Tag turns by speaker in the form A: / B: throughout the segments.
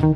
A: Тихо,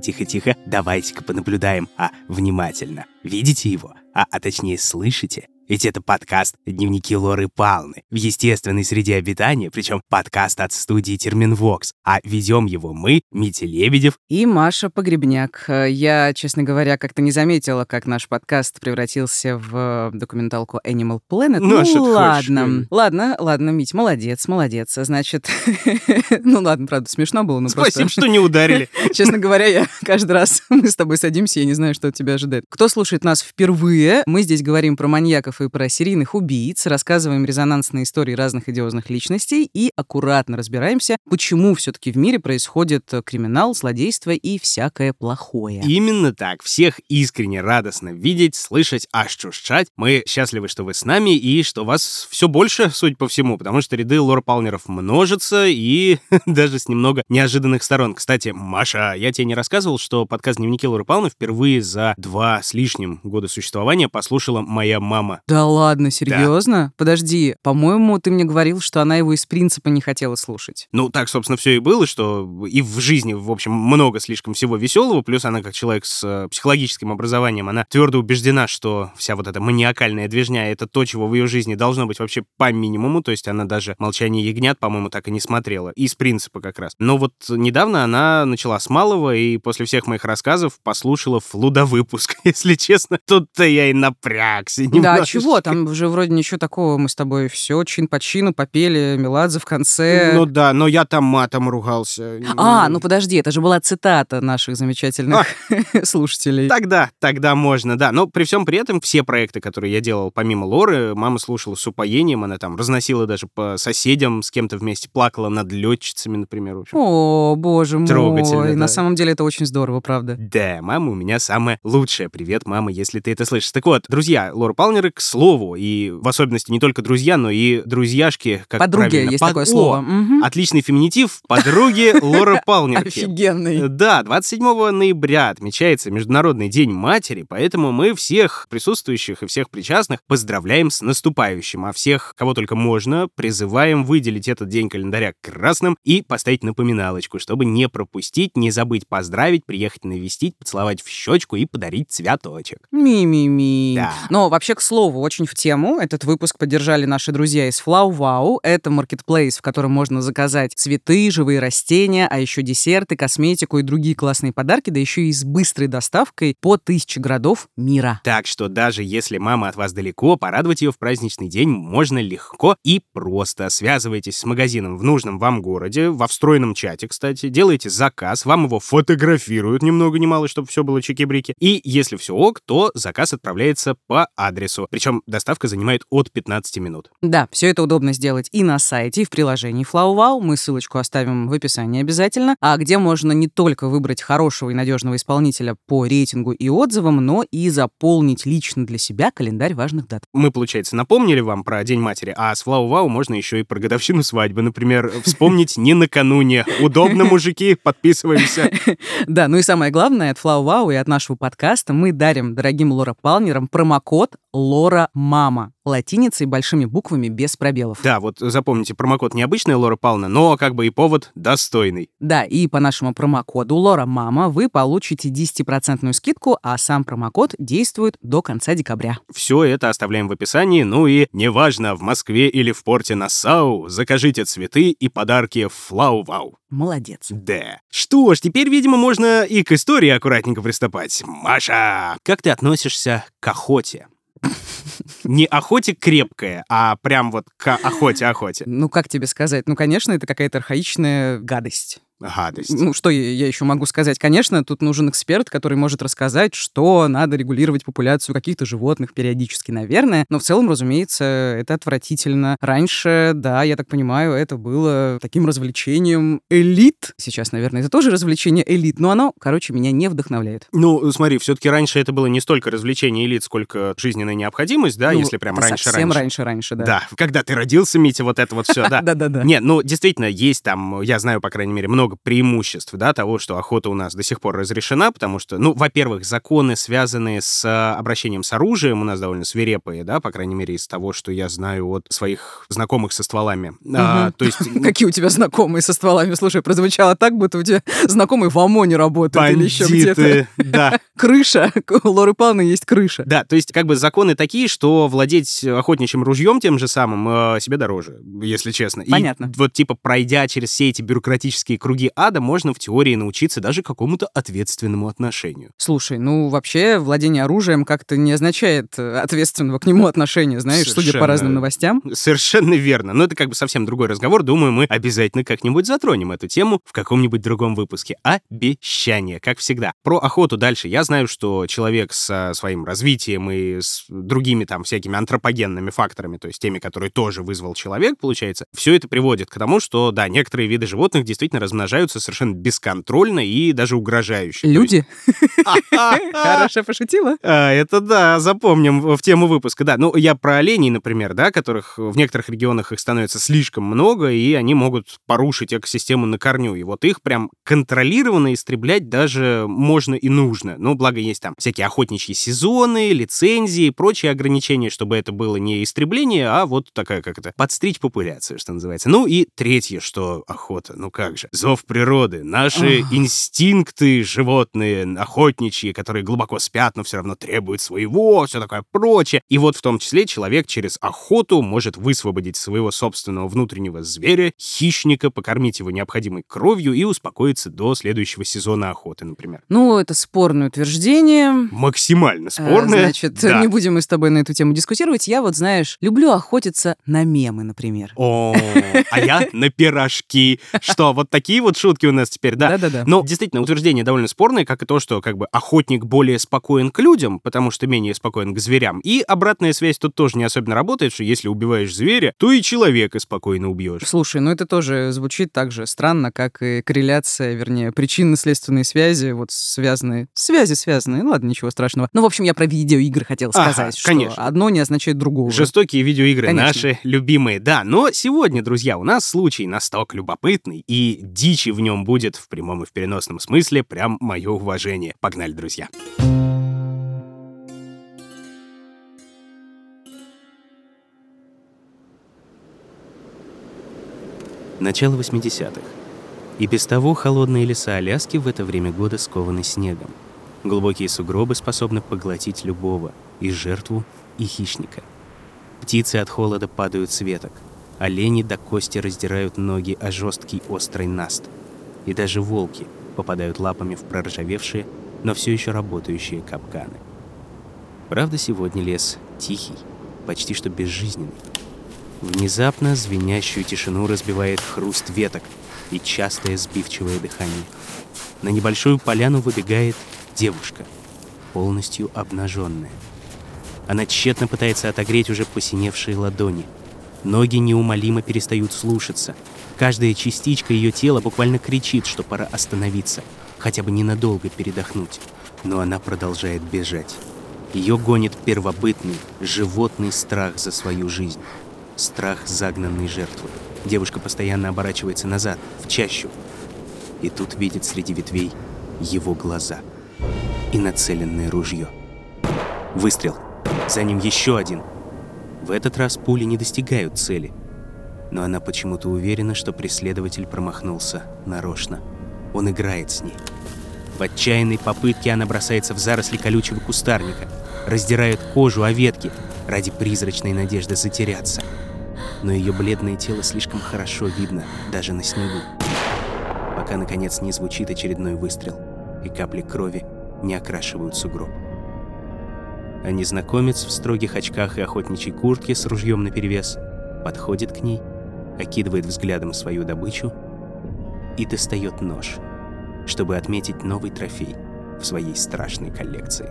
A: тихо, тихо, давайте-ка понаблюдаем, а внимательно. Видите его? А, а точнее, слышите? Ведь это подкаст «Дневники Лоры Палны» в естественной среде обитания, причем подкаст от студии Терминвокс. А ведем его мы, Митя Лебедев
B: и Маша Погребняк. Я, честно говоря, как-то не заметила, как наш подкаст превратился в документалку Animal Planet.
A: Ну, а
B: ну ладно.
A: хочешь?
B: Ладно, ладно, Мить, молодец, молодец. Значит, ну ладно, правда, смешно было, но
A: Спасибо,
B: просто...
A: что не ударили.
B: Честно говоря, я каждый раз мы с тобой садимся, я не знаю, что от тебя ожидает. Кто слушает нас впервые, мы здесь говорим про маньяков и про серийных убийц, рассказываем резонансные истории разных идиозных личностей и аккуратно разбираемся, почему все-таки в мире происходит э, криминал, злодейство и всякое плохое.
A: Именно так. Всех искренне радостно видеть, слышать, ощущать. Мы счастливы, что вы с нами и что вас все больше, судя по всему, потому что ряды Лора Палмеров множатся и даже с немного неожиданных сторон. Кстати, Маша, я тебе не рассказывал, что подкаст «Дневники Лоры Палны» впервые за два с лишним года существования послушала моя мама.
B: Да ладно, серьезно? Подожди, по-моему, ты мне говорил, что она его из принципа не хотела слушать.
A: Ну, так, собственно, все и было, что и в жизни, в общем, много слишком всего веселого, плюс она, как человек с э, психологическим образованием, она твердо убеждена, что вся вот эта маниакальная движня — это то, чего в ее жизни должно быть вообще по минимуму, то есть она даже «Молчание ягнят», по-моему, так и не смотрела, из принципа как раз. Но вот недавно она начала с малого, и после всех моих рассказов послушала флудовыпуск, если честно. Тут-то я и напрягся
B: Да,
A: немножечко.
B: Чего? Там уже вроде ничего такого. Мы с тобой все чин по чину попели, Меладзе в конце.
A: Ну да, но я там матом ругался.
B: А, ну подожди, это же была цитата наших замечательных слушателей.
A: Тогда, тогда можно, да. Но при всем при этом все проекты, которые я делал помимо Лоры, мама слушала с упоением, она там разносила даже по соседям, с кем-то вместе плакала над летчицами, например.
B: О, боже мой.
A: Трогательно,
B: На
A: да.
B: самом деле это очень здорово, правда.
A: Да, мама у меня самая лучшая. Привет, мама, если ты это слышишь. Так вот, друзья, Лора Палмеры, к слову, и в особенности не только друзья, но и друзьяшки, как
B: Подруги
A: правильно.
B: есть
A: Под-
B: такое
A: О,
B: слово. Мгм.
A: Отличный феминитив. Подруги Лора Палмерки.
B: Офигенный.
A: Да, 27 ноября отмечается Международный день матери, поэтому мы всех присутствующих и всех причастных поздравляем с наступающим, а всех, кого только можно, призываем выделить этот день календаря красным и поставить напоминалочку, чтобы не пропустить, не забыть поздравить, приехать навестить, поцеловать в щечку и подарить цветочек.
B: Ми-ми-ми.
A: Да.
B: Но вообще, к слову, очень в тему. Этот выпуск поддержали наши друзья из Flow Wow. Это маркетплейс, в котором можно заказать цветы, живые растения, а еще десерты, косметику и другие классные подарки, да еще и с быстрой доставкой по тысяче городов мира.
A: Так что даже если мама от вас далеко, порадовать ее в праздничный день можно легко и просто. Связывайтесь с магазином в нужном вам городе, во встроенном чате, кстати, делаете заказ, вам его фотографируют ни много ни мало, чтобы все было чики-брики. И если все ок, то заказ отправляется по адресу. Причем доставка занимает от 15 минут.
B: Да, все это удобно сделать и на сайте, и в приложении Flow Wow. Мы ссылочку оставим в описании обязательно. А где можно не только выбрать хорошего и надежного исполнителя по рейтингу и отзывам, но и заполнить лично для себя календарь важных дат.
A: Мы, получается, напомнили вам про День матери, а с Вау можно еще и про годовщину свадьбы, например, вспомнить не накануне. Удобно, мужики, подписываемся.
B: Да, ну и самое главное, от Flow Wow и от нашего подкаста мы дарим дорогим Лора Палмерам промокод Лора Мама латиницей большими буквами без пробелов.
A: Да, вот запомните, промокод необычный Лора Павловна, но как бы и повод достойный.
B: Да, и по нашему промокоду Лора Мама вы получите 10% скидку, а сам промокод действует до конца декабря.
A: Все это оставляем в описании, ну и неважно, в Москве или в порте Нассау, закажите цветы и подарки в Флау Вау.
B: Молодец.
A: Да. Что ж, теперь, видимо, можно и к истории аккуратненько приступать. Маша, как ты относишься к охоте? Не охоте крепкая, а прям вот к охоте-охоте.
B: Ну, как тебе сказать? Ну, конечно, это какая-то архаичная гадость.
A: Гадость.
B: Ну, что я, я еще могу сказать? Конечно, тут нужен эксперт, который может рассказать, что надо регулировать популяцию каких-то животных периодически, наверное. Но в целом, разумеется, это отвратительно. Раньше, да, я так понимаю, это было таким развлечением элит. Сейчас, наверное, это тоже развлечение элит, но оно, короче, меня не вдохновляет.
A: Ну, смотри, все-таки раньше это было не столько развлечение элит, сколько жизненная необходимость, да,
B: Ну,
A: если прям
B: это
A: раньше
B: совсем
A: раньше.
B: раньше-раньше, да.
A: Да, когда ты родился, Митя, вот это вот все, да.
B: Да-да-да.
A: Нет, ну, действительно, есть там, я знаю, по крайней мере, много много преимуществ, да, того, что охота у нас до сих пор разрешена, потому что, ну, во-первых, законы, связанные с а, обращением с оружием, у нас довольно свирепые, да, по крайней мере, из того, что я знаю от своих знакомых со стволами. Угу. А,
B: то есть... Какие у тебя знакомые со стволами? Слушай, прозвучало так, будто у тебя знакомые в ОМОНе работают или еще где-то.
A: да.
B: Крыша. У Лоры Павловны есть крыша.
A: Да, то есть как бы законы такие, что владеть охотничьим ружьем тем же самым себе дороже, если честно.
B: Понятно.
A: И вот типа пройдя через все эти бюрократические круги ада, можно в теории научиться даже какому-то ответственному отношению.
B: Слушай, ну вообще владение оружием как-то не означает э, ответственного к нему отношения, знаешь, Совершенно... судя по разным новостям.
A: Совершенно верно. Но это как бы совсем другой разговор. Думаю, мы обязательно как-нибудь затронем эту тему в каком-нибудь другом выпуске. Обещание, как всегда. Про охоту дальше. Я знаю, что человек со своим развитием и с другими там всякими антропогенными факторами, то есть теми, которые тоже вызвал человек, получается, все это приводит к тому, что, да, некоторые виды животных действительно размножаются совершенно бесконтрольно и даже угрожающе.
B: Люди? Хорошо пошутила.
A: А, это да, запомним в тему выпуска. Да, ну я про оленей, например, да, которых в некоторых регионах их становится слишком много, и они могут порушить экосистему на корню. И вот их прям контролированно истреблять даже можно и нужно. Ну, благо есть там всякие охотничьи сезоны, лицензии, прочие ограничения, чтобы это было не истребление, а вот такая, как это, подстричь популяцию, что называется. Ну и третье, что охота, ну как же, зов природы, наши инстинкты животные, охотничьи, которые глубоко спят, но все равно требуют своего, все такое прочее. И вот в том числе человек через охоту может высвободить своего собственного внутреннего зверя, хищника, покормить его необходимой кровью и успокоиться до следующего сезона охоты, например.
B: Ну, это спорное утверждение.
A: Максимально спорное.
B: А, значит, да. не будем мы с тобой на эту тему дискутировать. Я вот, знаешь, люблю охотиться на мемы, например.
A: О, а я на пирожки. Что, вот такие вот шутки у нас теперь, да?
B: Да-да-да.
A: Но действительно, утверждение довольно спорное, как и то, что как бы охотник более спокоен к людям, потому что менее спокоен к зверям. И обратная связь тут тоже не особенно работает, что если убиваешь зверя, то и человека спокойно убьешь.
B: Слушай, ну это тоже звучит так же странно, как и корреляция, вернее, причинно-следственные связи, вот связанные, связи связанные, ну ладно, ничего страшного. Ну, в общем, я про видеоигры хотел сказать, ага, что конечно. одно не означает другого.
A: Жестокие видеоигры конечно. наши любимые, да. Но сегодня, друзья, у нас случай настолько любопытный, и дичи в нем будет в прямом и в переносном смысле прям мое уважение. Погнали, друзья. Начало 80-х. И без того холодные леса Аляски в это время года скованы снегом. Глубокие сугробы способны поглотить любого, и жертву, и хищника. Птицы от холода падают с веток. Олени до кости раздирают ноги о жесткий острый наст. И даже волки попадают лапами в проржавевшие, но все еще работающие капканы. Правда, сегодня лес тихий, почти что безжизненный. Внезапно звенящую тишину разбивает хруст веток и частое сбивчивое дыхание. На небольшую поляну выбегает девушка, полностью обнаженная. Она тщетно пытается отогреть уже посиневшие ладони. Ноги неумолимо перестают слушаться. Каждая частичка ее тела буквально кричит, что пора остановиться, хотя бы ненадолго передохнуть. Но она продолжает бежать. Ее гонит первобытный, животный страх за свою жизнь. Страх загнанной жертвы. Девушка постоянно оборачивается назад, в чащу. И тут видит среди ветвей его глаза и нацеленное ружье. Выстрел. За ним еще один. В этот раз пули не достигают цели. Но она почему-то уверена, что преследователь промахнулся нарочно. Он играет с ней. В отчаянной попытке она бросается в заросли колючего кустарника, раздирает кожу о ветки ради призрачной надежды затеряться. Но ее бледное тело слишком хорошо видно даже на снегу. Пока, наконец, не звучит очередной выстрел, и капли крови не окрашивают сугроб а незнакомец в строгих очках и охотничьей куртке с ружьем наперевес подходит к ней, окидывает взглядом свою добычу и достает нож, чтобы отметить новый трофей в своей страшной коллекции.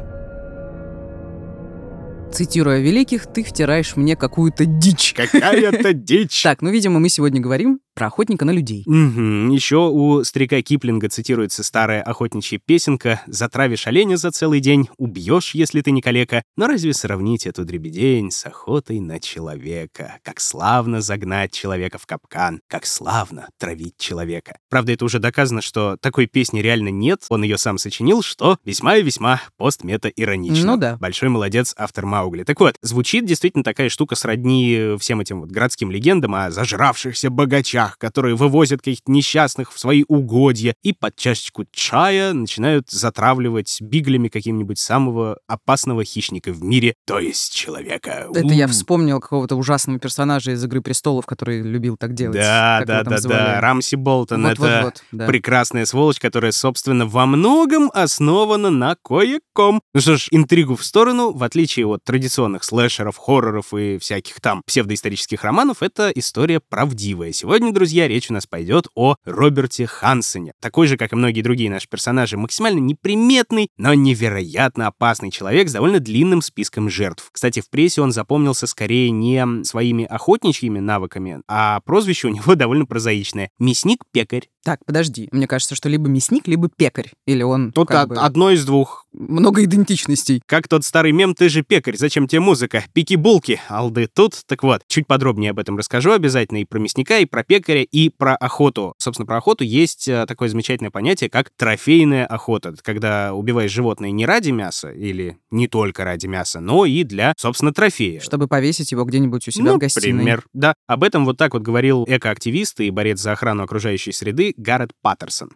B: Цитируя великих, ты втираешь мне какую-то дичь.
A: Какая-то дичь.
B: Так, ну, видимо, мы сегодня говорим про охотника на людей.
A: Угу. Еще у старика Киплинга цитируется старая охотничья песенка «Затравишь оленя за целый день, убьешь, если ты не калека». Но разве сравнить эту дребедень с охотой на человека? Как славно загнать человека в капкан, как славно травить человека. Правда, это уже доказано, что такой песни реально нет, он ее сам сочинил, что весьма и весьма постмета-иронично.
B: Ну да.
A: Большой молодец автор Маугли. Так вот, звучит действительно такая штука сродни всем этим вот городским легендам о зажравшихся богачах, которые вывозят каких-то несчастных в свои угодья и под чашечку чая начинают затравливать биглями каким-нибудь самого опасного хищника в мире, то есть человека.
B: Это я
A: У.
B: вспомнил какого-то ужасного персонажа из «Игры престолов», который любил так делать.
A: Да, да, да,
B: звали?
A: да. Рамси Болтон
B: Вот,
A: это
B: вот, вот, да.
A: прекрасная сволочь, которая, собственно, во многом основана на кое-ком. Ну что ж, интригу в сторону, в отличие от традиционных слэшеров, хорроров и всяких там псевдоисторических романов, это история правдивая. Сегодня, друзья, речь у нас пойдет о Роберте Хансене. Такой же, как и многие другие наши персонажи, максимально неприметный, но невероятно опасный человек с довольно длинным списком жертв. Кстати, в прессе он запомнился скорее не своими охотничьими навыками, а прозвище у него довольно прозаичное — мясник-пекарь.
B: Так, подожди. Мне кажется, что либо мясник, либо пекарь. Или он
A: Тут од-
B: бы,
A: одно из двух.
B: много идентичностей.
A: Как тот старый мем «Ты же пекарь, зачем тебе музыка?» Пики-булки, алды тут. Так вот, чуть подробнее об этом расскажу обязательно и про мясника, и про пекаря, и про охоту. Собственно, про охоту есть э, такое замечательное понятие, как трофейная охота. Это когда убиваешь животное не ради мяса, или не только ради мяса, но и для, собственно, трофея.
B: Чтобы повесить его где-нибудь у себя
A: ну,
B: в гостиной.
A: Например, да. Об этом вот так вот говорил экоактивист и борец за охрану окружающей среды Гаррет Паттерсон.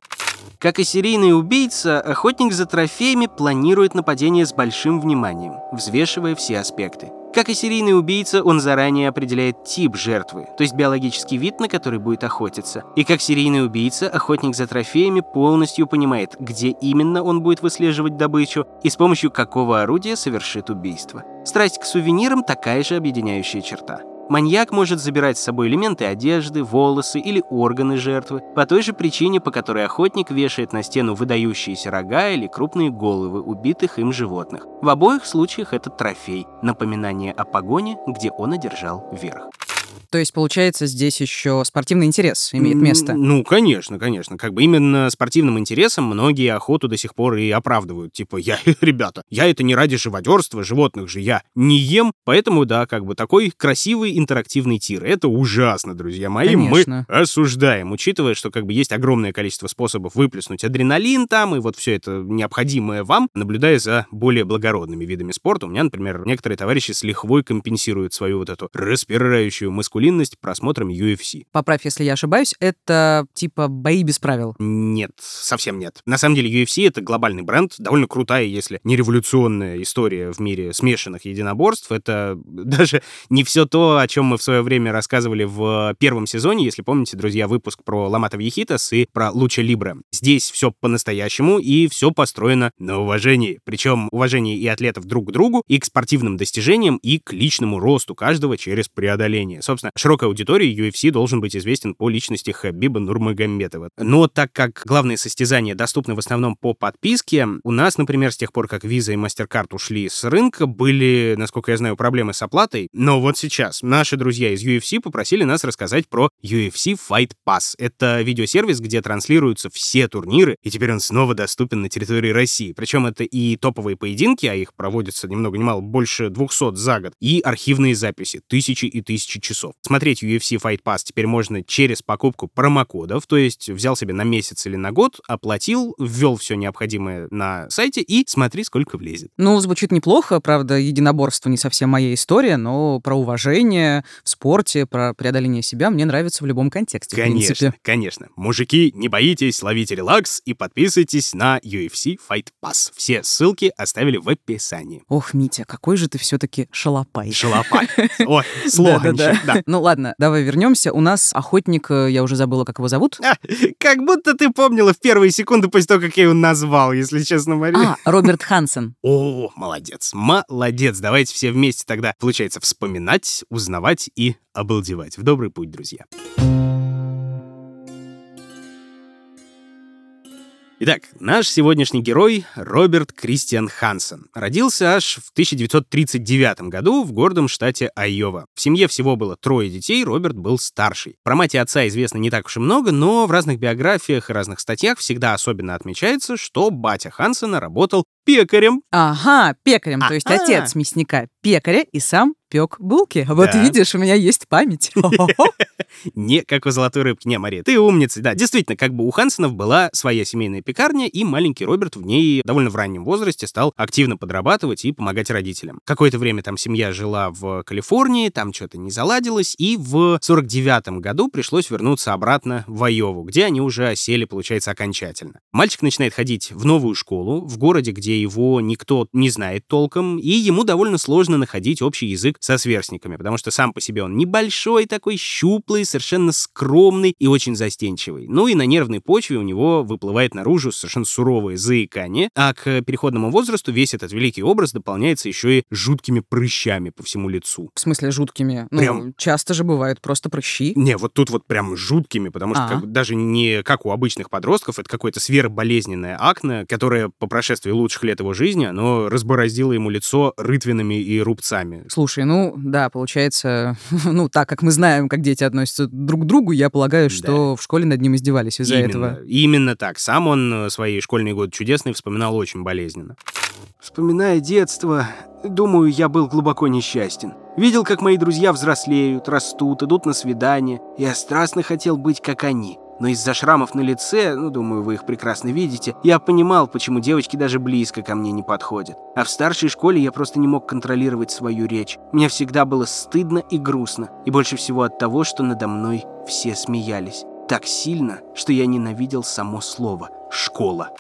A: Как и серийный убийца, охотник за трофеями планирует нападение с большим вниманием, взвешивая все аспекты. Как и серийный убийца, он заранее определяет тип жертвы, то есть биологический вид, на который будет охотиться. И как серийный убийца, охотник за трофеями полностью понимает, где именно он будет выслеживать добычу и с помощью какого орудия совершит убийство. Страсть к сувенирам – такая же объединяющая черта. Маньяк может забирать с собой элементы одежды, волосы или органы жертвы, по той же причине, по которой охотник вешает на стену выдающиеся рога или крупные головы убитых им животных. В обоих случаях это трофей, напоминание о погоне, где он одержал верх.
B: То есть, получается, здесь еще спортивный интерес имеет место.
A: Ну, конечно, конечно. Как бы именно спортивным интересом многие охоту до сих пор и оправдывают. Типа, я, ребята, я это не ради живодерства, животных же я не ем, поэтому, да, как бы такой красивый интерактивный тир. Это ужасно, друзья мои.
B: Конечно.
A: Мы осуждаем, учитывая, что как бы есть огромное количество способов выплеснуть адреналин там, и вот все это необходимое вам, наблюдая за более благородными видами спорта. У меня, например, некоторые товарищи с лихвой компенсируют свою вот эту распирающую маскулинность просмотром UFC.
B: Поправь, если я ошибаюсь, это типа бои без правил.
A: Нет, совсем нет. На самом деле UFC — это глобальный бренд, довольно крутая, если не революционная история в мире смешанных единоборств. Это даже не все то, о чем мы в свое время рассказывали в первом сезоне, если помните, друзья, выпуск про Ламата Вьехитас и про Луча Либре. Здесь все по-настоящему и все построено на уважении. Причем уважение и атлетов друг к другу, и к спортивным достижениям, и к личному росту каждого через преодоление. Собственно, широкой аудитории UFC должен быть известен по личности Хабиба Нурмагомедова. Но так как главные состязания доступны в основном по подписке, у нас, например, с тех пор, как Visa и MasterCard ушли с рынка, были, насколько я знаю, проблемы с оплатой. Но вот сейчас наши друзья из UFC попросили нас рассказать про UFC Fight Pass. Это видеосервис, где транслируются все турниры, и теперь он снова доступен на территории России. Причем это и топовые поединки, а их проводится ни много ни мало больше 200 за год, и архивные записи, тысячи и тысячи часов. Смотреть UFC Fight Pass теперь можно через покупку промокодов, то есть взял себе на месяц или на год, оплатил, ввел все необходимое на сайте и смотри, сколько влезет.
B: Ну, звучит неплохо, правда, единоборство не совсем моя история, но про уважение в спорте, про преодоление себя мне нравится в любом контексте,
A: Конечно, конечно. Мужики, не боитесь, ловите релакс и подписывайтесь на UFC Fight Pass. Все ссылки оставили в описании.
B: Ох, Митя, какой же ты все-таки шалопай.
A: Шалопай. Ой,
B: Да-да-да.
A: Да.
B: Ну ладно, давай вернемся. У нас охотник, э, я уже забыла, как его зовут.
A: А, Как будто ты помнила в первые секунды после того, как я его назвал, если честно, Мария.
B: А, Роберт Хансен.
A: О, молодец, молодец. Давайте все вместе тогда, получается, вспоминать, узнавать и обалдевать. В добрый путь, друзья. Итак, наш сегодняшний герой Роберт Кристиан Хансен. Родился аж в 1939 году в гордом штате Айова. В семье всего было трое детей, Роберт был старший. Про мать и отца известно не так уж и много, но в разных биографиях и разных статьях всегда особенно отмечается, что батя Хансена работал пекарем.
B: Ага, пекарем, то есть отец мясника пекаря и сам пек булки. Вот
A: Да.
B: видишь, у меня есть память.
A: Не как у золотой рыбки. Не, Мария, ты умница. Да, действительно, как бы у Хансенов была своя семейная пекарня, и маленький Роберт в ней довольно в раннем возрасте стал активно подрабатывать и помогать родителям. Какое-то время там семья жила в Калифорнии, там что-то не заладилось, и в 49 году пришлось вернуться обратно в Айову, где они уже осели, получается, окончательно. Мальчик начинает ходить в новую школу, в городе, где его никто не знает толком, и ему довольно сложно находить общий язык со сверстниками, потому что сам по себе он небольшой такой, щуплый, совершенно скромный и очень застенчивый. Ну и на нервной почве у него выплывает наружу совершенно суровое заикание, а к переходному возрасту весь этот великий образ дополняется еще и жуткими прыщами по всему лицу.
B: В смысле жуткими? Ну,
A: Прям.
B: часто же бывают просто прыщи.
A: Не, вот тут вот прям жуткими, потому что
B: А.
A: как бы даже не как у обычных подростков, это какое-то сверхболезненное акне, которое по прошествии лучших лет его жизни, оно разбороздило ему лицо рытвинами и рубцами.
B: Слушай, ну да, получается, ну так как мы знаем, как дети относятся друг к другу, я полагаю, что в школе над ним издевались из-за
A: Именно,
B: этого.
A: именно так. Сам он э, свои школьные годы чудесные вспоминал очень болезненно.
C: Вспоминая детство, думаю, я был глубоко несчастен. Видел, как мои друзья взрослеют, растут, идут на свидания. Я страстно хотел быть как они. Но из-за шрамов на лице, ну, думаю, вы их прекрасно видите, я понимал, почему девочки даже близко ко мне не подходят. А в старшей школе я просто не мог контролировать свою речь. Мне всегда было стыдно и грустно. И больше всего от того, что надо мной все смеялись. Так сильно, что я ненавидел само слово «школа».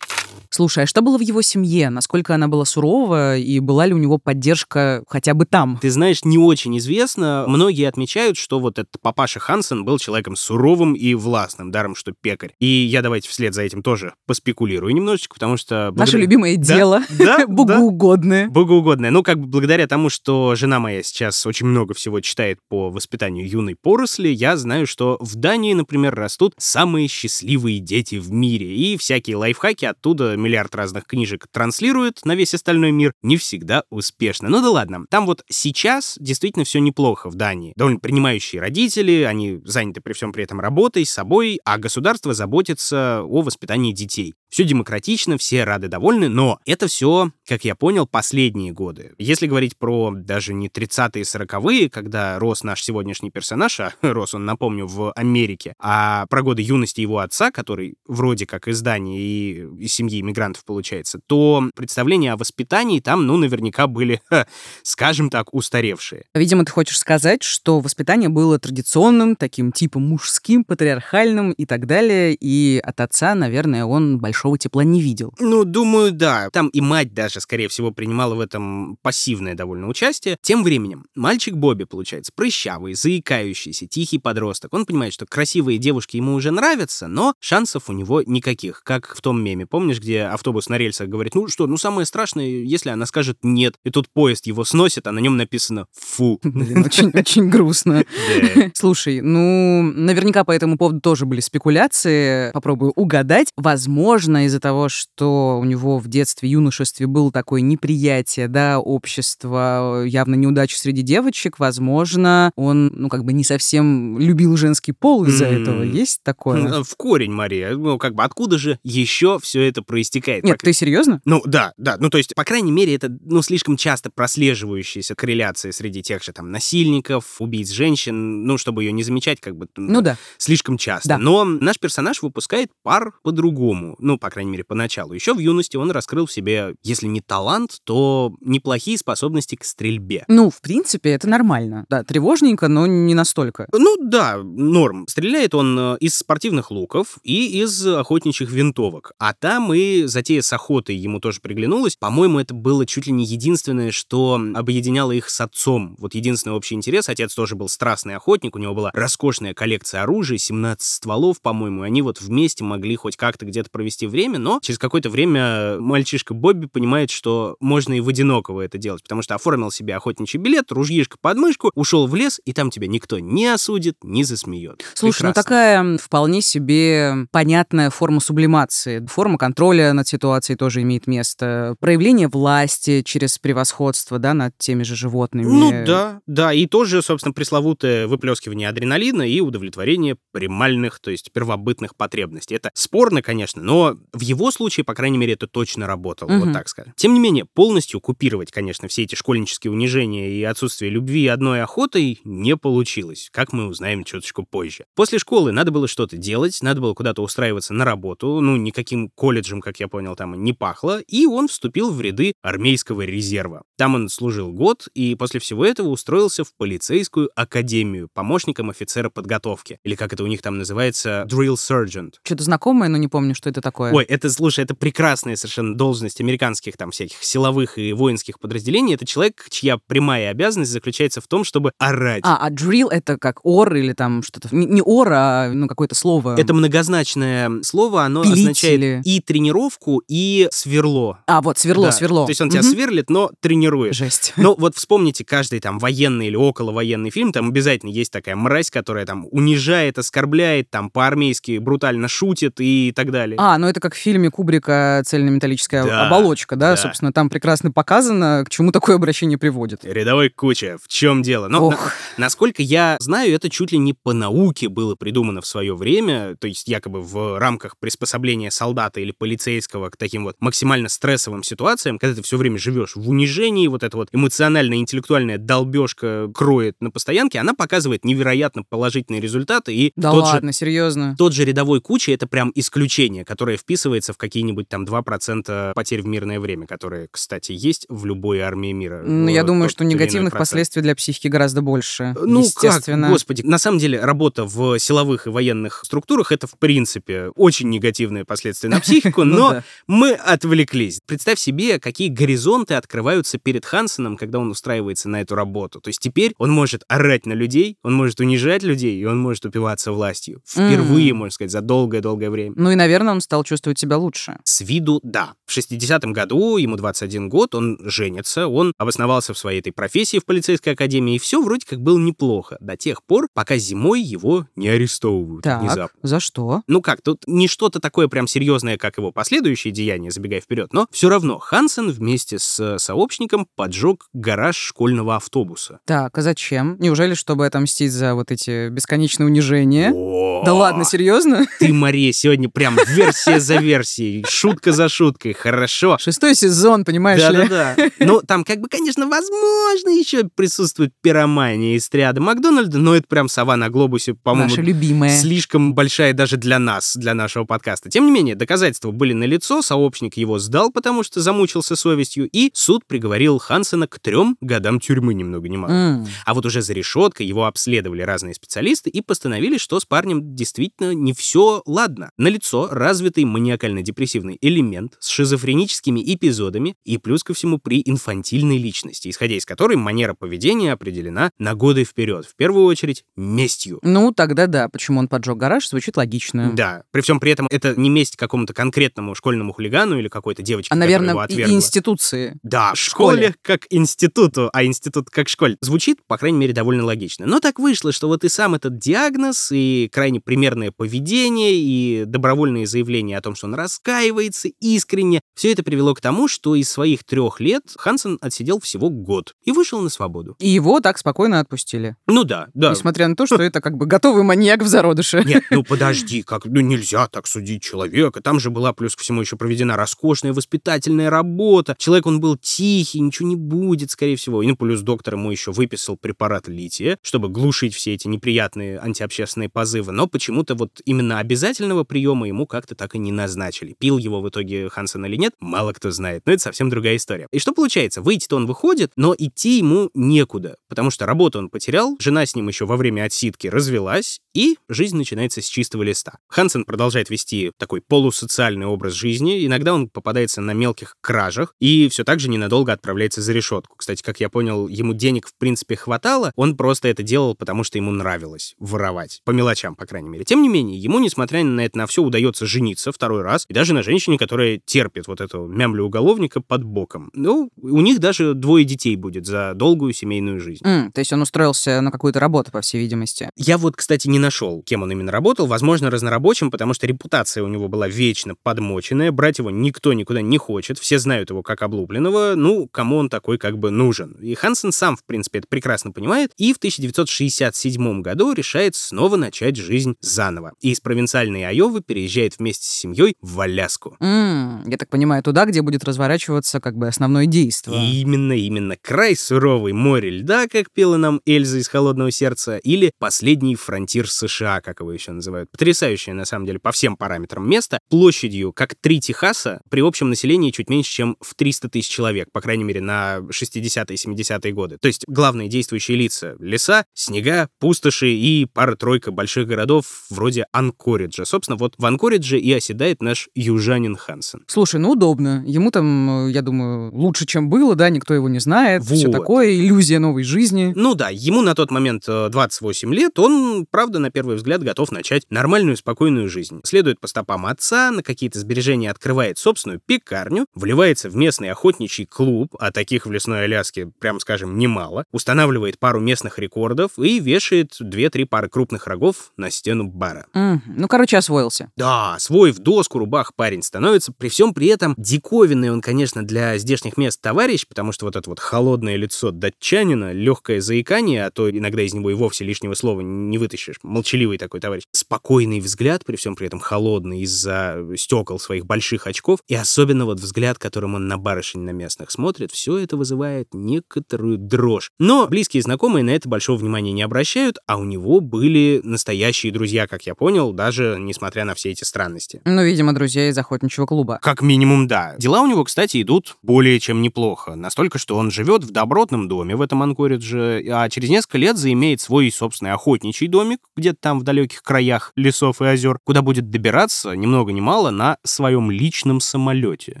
B: Слушай, а что было в его семье? Насколько она была сурова, и была ли у него поддержка хотя бы там?
A: Ты знаешь, не очень известно. Многие отмечают, что вот этот папаша Хансен был человеком суровым и властным, даром что пекарь. И я давайте вслед за этим тоже поспекулирую немножечко, потому что...
B: Наше
A: благодаря-
B: любимое
A: Да,
B: дело,
A: да, да.
B: богоугодное.
A: Богоугодное. Ну, как бы благодаря тому, что жена моя сейчас очень много всего читает по воспитанию юной поросли, я знаю, что в Дании, например, растут самые счастливые дети в мире. И всякие лайфхаки оттуда миллиард разных книжек транслируют на весь остальной мир. Не всегда успешно. Ну да ладно. Там вот сейчас действительно все неплохо в Дании. Довольно принимающие родители, они заняты при всем при этом работой, собой, а государство заботится о воспитании детей. Все демократично, все рады, довольны, но это все, как я понял, последние годы. Если говорить про даже не 30-е, 40-е, когда рос наш сегодняшний персонаж, а рос он, напомню, в Америке, а про годы юности его отца, который вроде как из Дании и из семьи иммигрантов получается, то представления о воспитании там, ну, наверняка были, скажем так, устаревшие.
B: Видимо, ты хочешь сказать, что воспитание было традиционным, таким типом мужским, патриархальным и так далее, и от отца, наверное, он большого тепла не видел.
A: Ну, думаю, да. Там и мать даже, скорее всего, принимала в этом пассивное довольно участие. Тем временем, мальчик Бобби, получается, прыщавый, заикающийся, тихий подросток. Он понимает, что красивые девушки ему уже нравятся, но шансов у него никаких. Как в том меме, помнишь, где автобус на рельсах говорит, ну что, ну самое страшное, если она скажет нет, и тут поезд его сносит, а на нем написано «фу».
B: Блин, очень, очень грустно. Слушай, ну, наверняка по этому поводу тоже были спекуляции. Попробую угадать. Возможно, из-за того, что у него в детстве, юношестве было такое неприятие, да, общества, явно неудачи среди девочек, возможно, он, ну, как бы не совсем любил женский пол из-за
A: М.
B: этого. Есть такое?
A: В корень, Мария. Ну, как бы откуда же еще все это проистекает?
B: Нет,
A: Пок-
B: ты серьезно?
A: Ну да, да. Ну то есть, по крайней мере, это ну слишком часто прослеживающаяся корреляция среди тех же там насильников, убийц женщин, ну чтобы ее не замечать как бы
B: Ну да.
A: слишком часто.
B: Да.
A: Но наш персонаж выпускает пар по-другому. Ну, по крайней мере, поначалу. Еще в юности он раскрыл в себе, если не талант, то неплохие способности к стрельбе.
B: Ну, в принципе, это нормально. Да, тревожненько, но не настолько.
A: Ну да, норм. Стреляет он э, из спортивных луков и из охотничьих винтовок. А там и затея с охотой ему тоже приглянулась. По-моему, это было чуть ли не единственное, что объединяло их с отцом. Вот единственный общий интерес. Отец тоже был страстный охотник, у него была роскошная коллекция оружия, 17 стволов, по-моему. и Они вот вместе могли хоть как-то где-то провести провести время, но через какое-то время мальчишка Бобби понимает, что можно и в одинокого это делать, потому что оформил себе охотничий билет, ружьишко под мышку, ушел в лес, и там тебя никто не осудит, не засмеет.
B: Слушай, ну
A: Прекрасно.
B: такая вполне себе понятная форма сублимации. Форма контроля над ситуацией тоже имеет место. Проявление власти через превосходство, да, над теми же животными.
A: Ну да, да, и тоже, собственно, пресловутое выплескивание адреналина и удовлетворение примальных, то есть первобытных потребностей. Это спорно, конечно, но в его случае, по крайней мере, это точно работало,
B: Мгм.
A: вот так сказать. Тем не менее, полностью купировать, конечно, все эти школьнические унижения и отсутствие любви одной охотой не получилось, как мы узнаем чуточку позже. После школы надо было что-то делать, надо было куда-то устраиваться на работу, ну, никаким колледжем, как я понял, там не пахло, и он вступил в ряды армейского резерва. Там он служил год, и после всего этого устроился в полицейскую академию помощником офицера подготовки, или как это у них там называется, drill sergeant.
B: Что-то знакомое, но не помню, что это такое.
A: Ой, это, слушай, это прекрасная совершенно должность американских там всяких силовых и воинских подразделений. Это человек, чья прямая обязанность заключается в том, чтобы орать.
B: А, а drill это как ор или там что-то... Не, ор, а ну, какое-то слово.
A: Это многозначное слово, оно
B: Пилить
A: означает
B: или-
A: и тренировку, и сверло.
B: А, вот, сверло,
A: Да.
B: сверло.
A: То есть он тебя сверлит, но тренирует.
B: Жесть.
A: Ну, вот вспомните каждый там военный или околовоенный фильм, там обязательно есть такая мразь, которая там унижает, оскорбляет, там по-армейски брутально шутит и так далее.
B: А, ну это как в фильме Кубрика «Цельнометаллическая
A: Да,
B: оболочка», да?
A: да.
B: Собственно, там прекрасно показано, к чему такое обращение приводит.
A: Рядовой куча, в чем дело? Но
B: Ох.
A: на- насколько я знаю, это чуть ли не по науке было придумано в свое время, то есть якобы в рамках приспособления солдата или полицейского к таким вот максимально стрессовым ситуациям, когда ты все время живешь в унижении, вот эта вот эмоциональная, интеллектуальная долбежка кроет на постоянке, она показывает невероятно положительные результаты, и
B: Да
A: тот же
B: ладно, серьезно.
A: тот же рядовой куча — это прям исключение, которое вписывается в какие-нибудь там 2% потерь в мирное время, которые, кстати, есть в любой армии мира.
B: Ну, я думаю, что негативных последствий для психики гораздо больше.
A: Ну
B: естественно.
A: как, господи, на самом деле работа в силовых и военных структурах это в принципе очень негативные последствия на психику,
B: Ну
A: но мы отвлеклись. Представь себе, какие горизонты открываются перед Хансеном, когда он устраивается на эту работу. То есть теперь он может орать на людей, он может унижать людей, и он может упиваться властью. Впервые, можно сказать, за долгое-долгое время.
B: Ну и, наверное, он стал чувствовать себя лучше.
A: С виду, да. В 60-м году, ему 21 год, он женится, он обосновался в своей этой профессии в полицейской академии, и все вроде как было неплохо, до тех пор, пока зимой его не арестовывают
B: Так,
A: внезапно.
B: за что?
A: Ну как, тут не что-то такое прям серьезное, как его последующие деяния, забегая вперед, но все равно Хансен вместе с сообщником поджег гараж школьного автобуса.
B: Так, а зачем? Неужели, чтобы отомстить за вот эти бесконечные унижения?
A: О,
B: Да ладно, серьезно?
A: Ты, Мария, сегодня прям версия за версией, шутка за шуткой, хорошо.
B: Шестой сезон, понимаешь ли?
A: Да-да-да. Ну, там как бы, конечно, возможно, еще присутствует пиромания из триада Макдональда, но это прям сова на глобусе, по-моему,
B: Наша любимая.
A: слишком большая даже для нас, для нашего подкаста. Тем не менее, доказательства были налицо, сообщник его сдал, потому что замучился совестью, и суд приговорил Хансена к трем годам тюрьмы, ни много ни мало.
B: М.
A: А вот уже за решеткой его обследовали разные специалисты и постановили, что с парнем действительно не все ладно. Налицо развитый маниакально-депрессивный элемент с шизофреническими эпизодами и плюс ко всему при инфантильной личности, исходя из которой манера поведения определена на годы вперед. В первую очередь, местью.
B: Ну, тогда да, почему он поджег гараж, звучит логично.
A: Да, при всем при этом это не месть какому-то конкретному школьному хулигану или какой-то девочке,
B: А, наверное,
A: его отвергла.
B: институции.
A: Да,
B: в
A: школе
B: школе.
A: как институту, а институт как школе. Звучит, по крайней мере, довольно логично. Но так вышло, что вот и сам этот диагноз, и крайне примерное поведение, и добровольные заявления о том, что он раскаивается искренне, все это привело к тому, что из своих трех лет Хансен отсидел всего год и вышел на свободу.
B: И его так спокойно отпустили.
A: Ну да, да.
B: Несмотря на то, что это как бы готовый маньяк в зародыше.
A: Нет, ну подожди, как, ну нельзя так судить человека. Там же была плюс ко всему еще проведена роскошная воспитательная работа. Человек, он был тихий, ничего не будет, скорее всего. И ну плюс доктор ему еще выписал препарат лития, чтобы глушить все эти неприятные антиобщественные позывы. Но почему-то вот именно обязательного приема ему как-то так и не назначили. Пил его в итоге Хансен или нет, мало кто знает. Но это совсем другая история. И что получается? Выйти-то он выходит, но идти ему некуда, потому что работу он потерял, жена с ним еще во время отсидки развелась, и жизнь начинается с чистого листа. Хансен продолжает вести такой полусоциальный образ жизни, иногда он попадается на мелких кражах и все так же ненадолго отправляется за решетку. Кстати, как я понял, ему денег в принципе хватало, он просто это делал, потому что ему нравилось воровать. По мелочам, по крайней мере. Тем не менее, ему, несмотря на это на все, удается жениться второй раз, и даже на женщине, которая терпит вот этого мямля-уголовника под боком. Ну, у них даже двое детей будет за долгую семейную жизнь.
B: М, то есть он устроился на какую-то работу, по всей видимости.
A: Я вот, кстати, не нашел, кем он именно работал. Возможно, разнорабочим, потому что репутация у него была вечно подмоченная, брать его никто никуда не хочет, все знают его как облупленного, ну, кому он такой как бы нужен. И Хансен сам, в принципе, это прекрасно понимает, и в 1967 году решает снова начать жизнь заново. И из провинциальной Айовы переезжает вместе с семьей в Аляску.
B: М, я так понимаю, туда, где будет разворачиваться как бы основное действие.
A: Именно, именно. Край суровый, море льда, как пела нам Эльза из «Холодного сердца», или последний фронтир США, как его еще называют. Потрясающее, на самом деле, по всем параметрам место. Площадью, как три Техаса, при общем населении чуть меньше, чем в 300 тысяч человек, по крайней мере, на 60-е, 70-е годы. То есть главные действующие лица — леса, снега, пустоши и пара-тройка больших городов вроде Анкориджа. Собственно, вот в Анкоридже и оседает наш южанин Хансен.
B: Слушай, ну удобно. Ему там, э, я думаю, лучше, чем было, да, никто его не знает. Все
A: Вот.
B: такое, иллюзия новой жизни.
A: Ну да, ему на тот момент э, 28 лет, он, правда, на первый взгляд готов начать нормальную, спокойную жизнь. Следует по стопам отца, на какие-то сбережения открывает собственную пекарню, вливается в местный охотничий клуб, а таких в лесной Аляске, прям скажем, немало, устанавливает пару местных рекордов и вешает 2-3 пары крупных рогов на стену бара.
B: Мгм. Ну, короче, освоился.
A: Да, свой в доску рубах парень становится, при всем при этом диковинный он, конечно, для здешних мест товарищ, потому что вот это вот холодное лицо датчанина, легкое заикание, а то иногда из него и вовсе лишнего слова не вытащишь, молчаливый такой товарищ, спокойный взгляд, при всем при этом холодный из-за стекол своих больших очков, и особенно вот взгляд, которым он на барышень на местных смотрит, все это вызывает некоторую дрожь. Но близкие знакомые на это большого внимания не обращают, а у него были настоящие друзья, как я понял, даже несмотря на все эти странности.
B: Ну, видимо, друзья из охотничьего клуба.
A: Как минимум, да. Дела у него, кстати, идут более чем неплохо. Настолько, что он живет в добротном доме в этом Анкоридже, а через несколько лет заимеет свой собственный охотничий домик, где-то там в далеких краях лесов и озер, куда будет добираться, ни много ни мало, на своем личном самолете.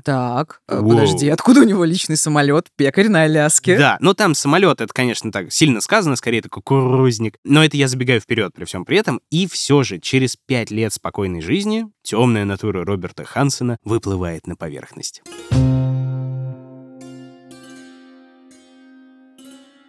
B: Так, э,
A: Воу.
B: подожди, откуда у него личный самолет? Пекарь на Аляске.
A: Да, но там самолет, это, конечно, так сильно сказано, скорее это кукурузник. Но это я забегаю вперед при всем при этом. И все же, через пять лет спокойной жизни, темная натура Роберта Хансена выплывает на поверхность.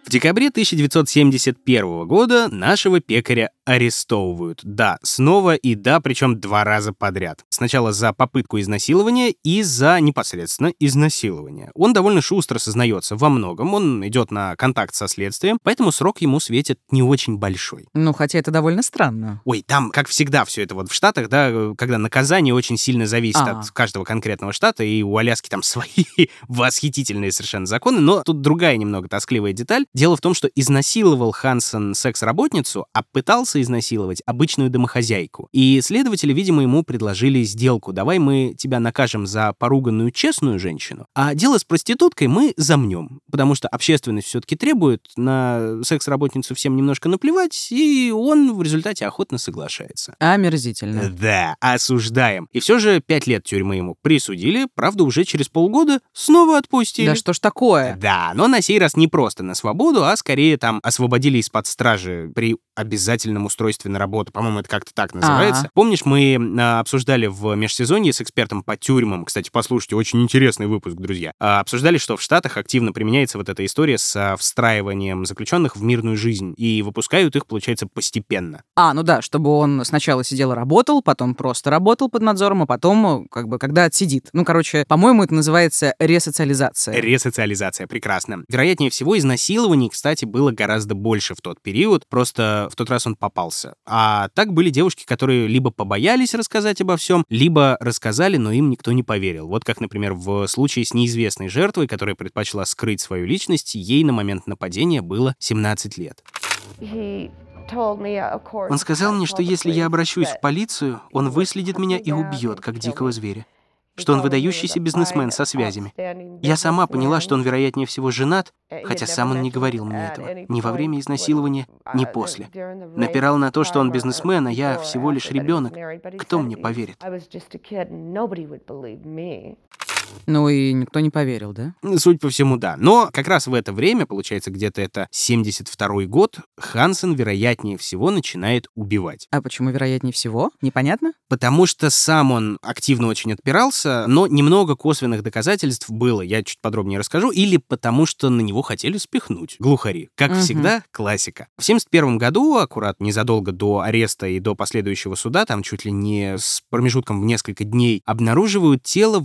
A: В декабре 1971 года нашего пекаря арестовывают. Да, снова и да, причем два раза подряд. Сначала за попытку изнасилования и за непосредственно изнасилование. Он довольно шустро сознается во многом, он идет на контакт со следствием, поэтому срок ему светит не очень большой.
B: Ну, хотя это довольно странно.
A: Ой, там, как всегда, все это вот в Штатах, да, когда наказание очень сильно зависит
B: А.
A: от каждого конкретного штата, и у Аляски там свои восхитительные совершенно законы, но тут другая немного тоскливая деталь. Дело в том, что изнасиловал Хансен секс-работницу, а пытался изнасиловать обычную домохозяйку. И следователи, видимо, ему предложили сделку. Давай мы тебя накажем за поруганную честную женщину, а дело с проституткой мы замнем. Потому что общественность все-таки требует, на секс-работницу всем немножко наплевать, и он в результате охотно соглашается.
B: Омерзительно.
A: Да, осуждаем. И все же пять лет тюрьмы ему присудили, правда, уже через полгода снова отпустили.
B: Да что ж такое?
A: Да, но на сей раз не просто на свободу, а скорее там освободили из-под стражи при обязательном устройстве на работу. По-моему, это как-то так называется.
B: Ага.
A: Помнишь, мы а, обсуждали в межсезонье с экспертом по тюрьмам, кстати, послушайте, очень интересный выпуск, друзья, а, обсуждали, что в Штатах активно применяется вот эта история с а, встраиванием заключенных в мирную жизнь, и выпускают их, получается, постепенно.
B: А, ну да, чтобы он сначала сидел и работал, потом просто работал под надзором, а потом, э, как бы, когда отсидит. Ну, короче, по-моему, это называется ресоциализация.
A: Ресоциализация, прекрасно. Вероятнее всего, изнасилований, кстати, было гораздо больше в тот период, просто в тот раз он попался. А так были девушки, которые либо побоялись рассказать обо всем, либо рассказали, но им никто не поверил. Вот как, например, в случае с неизвестной жертвой, которая предпочла скрыть свою личность, ей на момент нападения было 17 лет.
C: Он сказал мне, что если я обращусь в полицию, он выследит меня и убьет, как дикого зверя. Что он выдающийся бизнесмен со связями. Я сама поняла, что он, вероятнее всего, женат, хотя сам он не говорил мне этого. Ни во время изнасилования, ни после. Напирал на то, что он бизнесмен, а я всего лишь ребенок. Кто мне поверит?
B: Ну и никто не поверил, да?
A: Судя по всему, да. Но как раз в это время, получается, где-то это 72 год, Хансен, вероятнее всего, начинает убивать.
B: А почему вероятнее всего? Непонятно?
A: Потому что сам он активно очень отпирался, но немного косвенных доказательств было, я чуть подробнее расскажу, или потому что на него хотели спихнуть. Глухари. Как
B: Мгм.
A: всегда, классика. В 71 году, аккурат незадолго до ареста и до последующего суда, там чуть ли не с промежутком в несколько дней, обнаруживают тело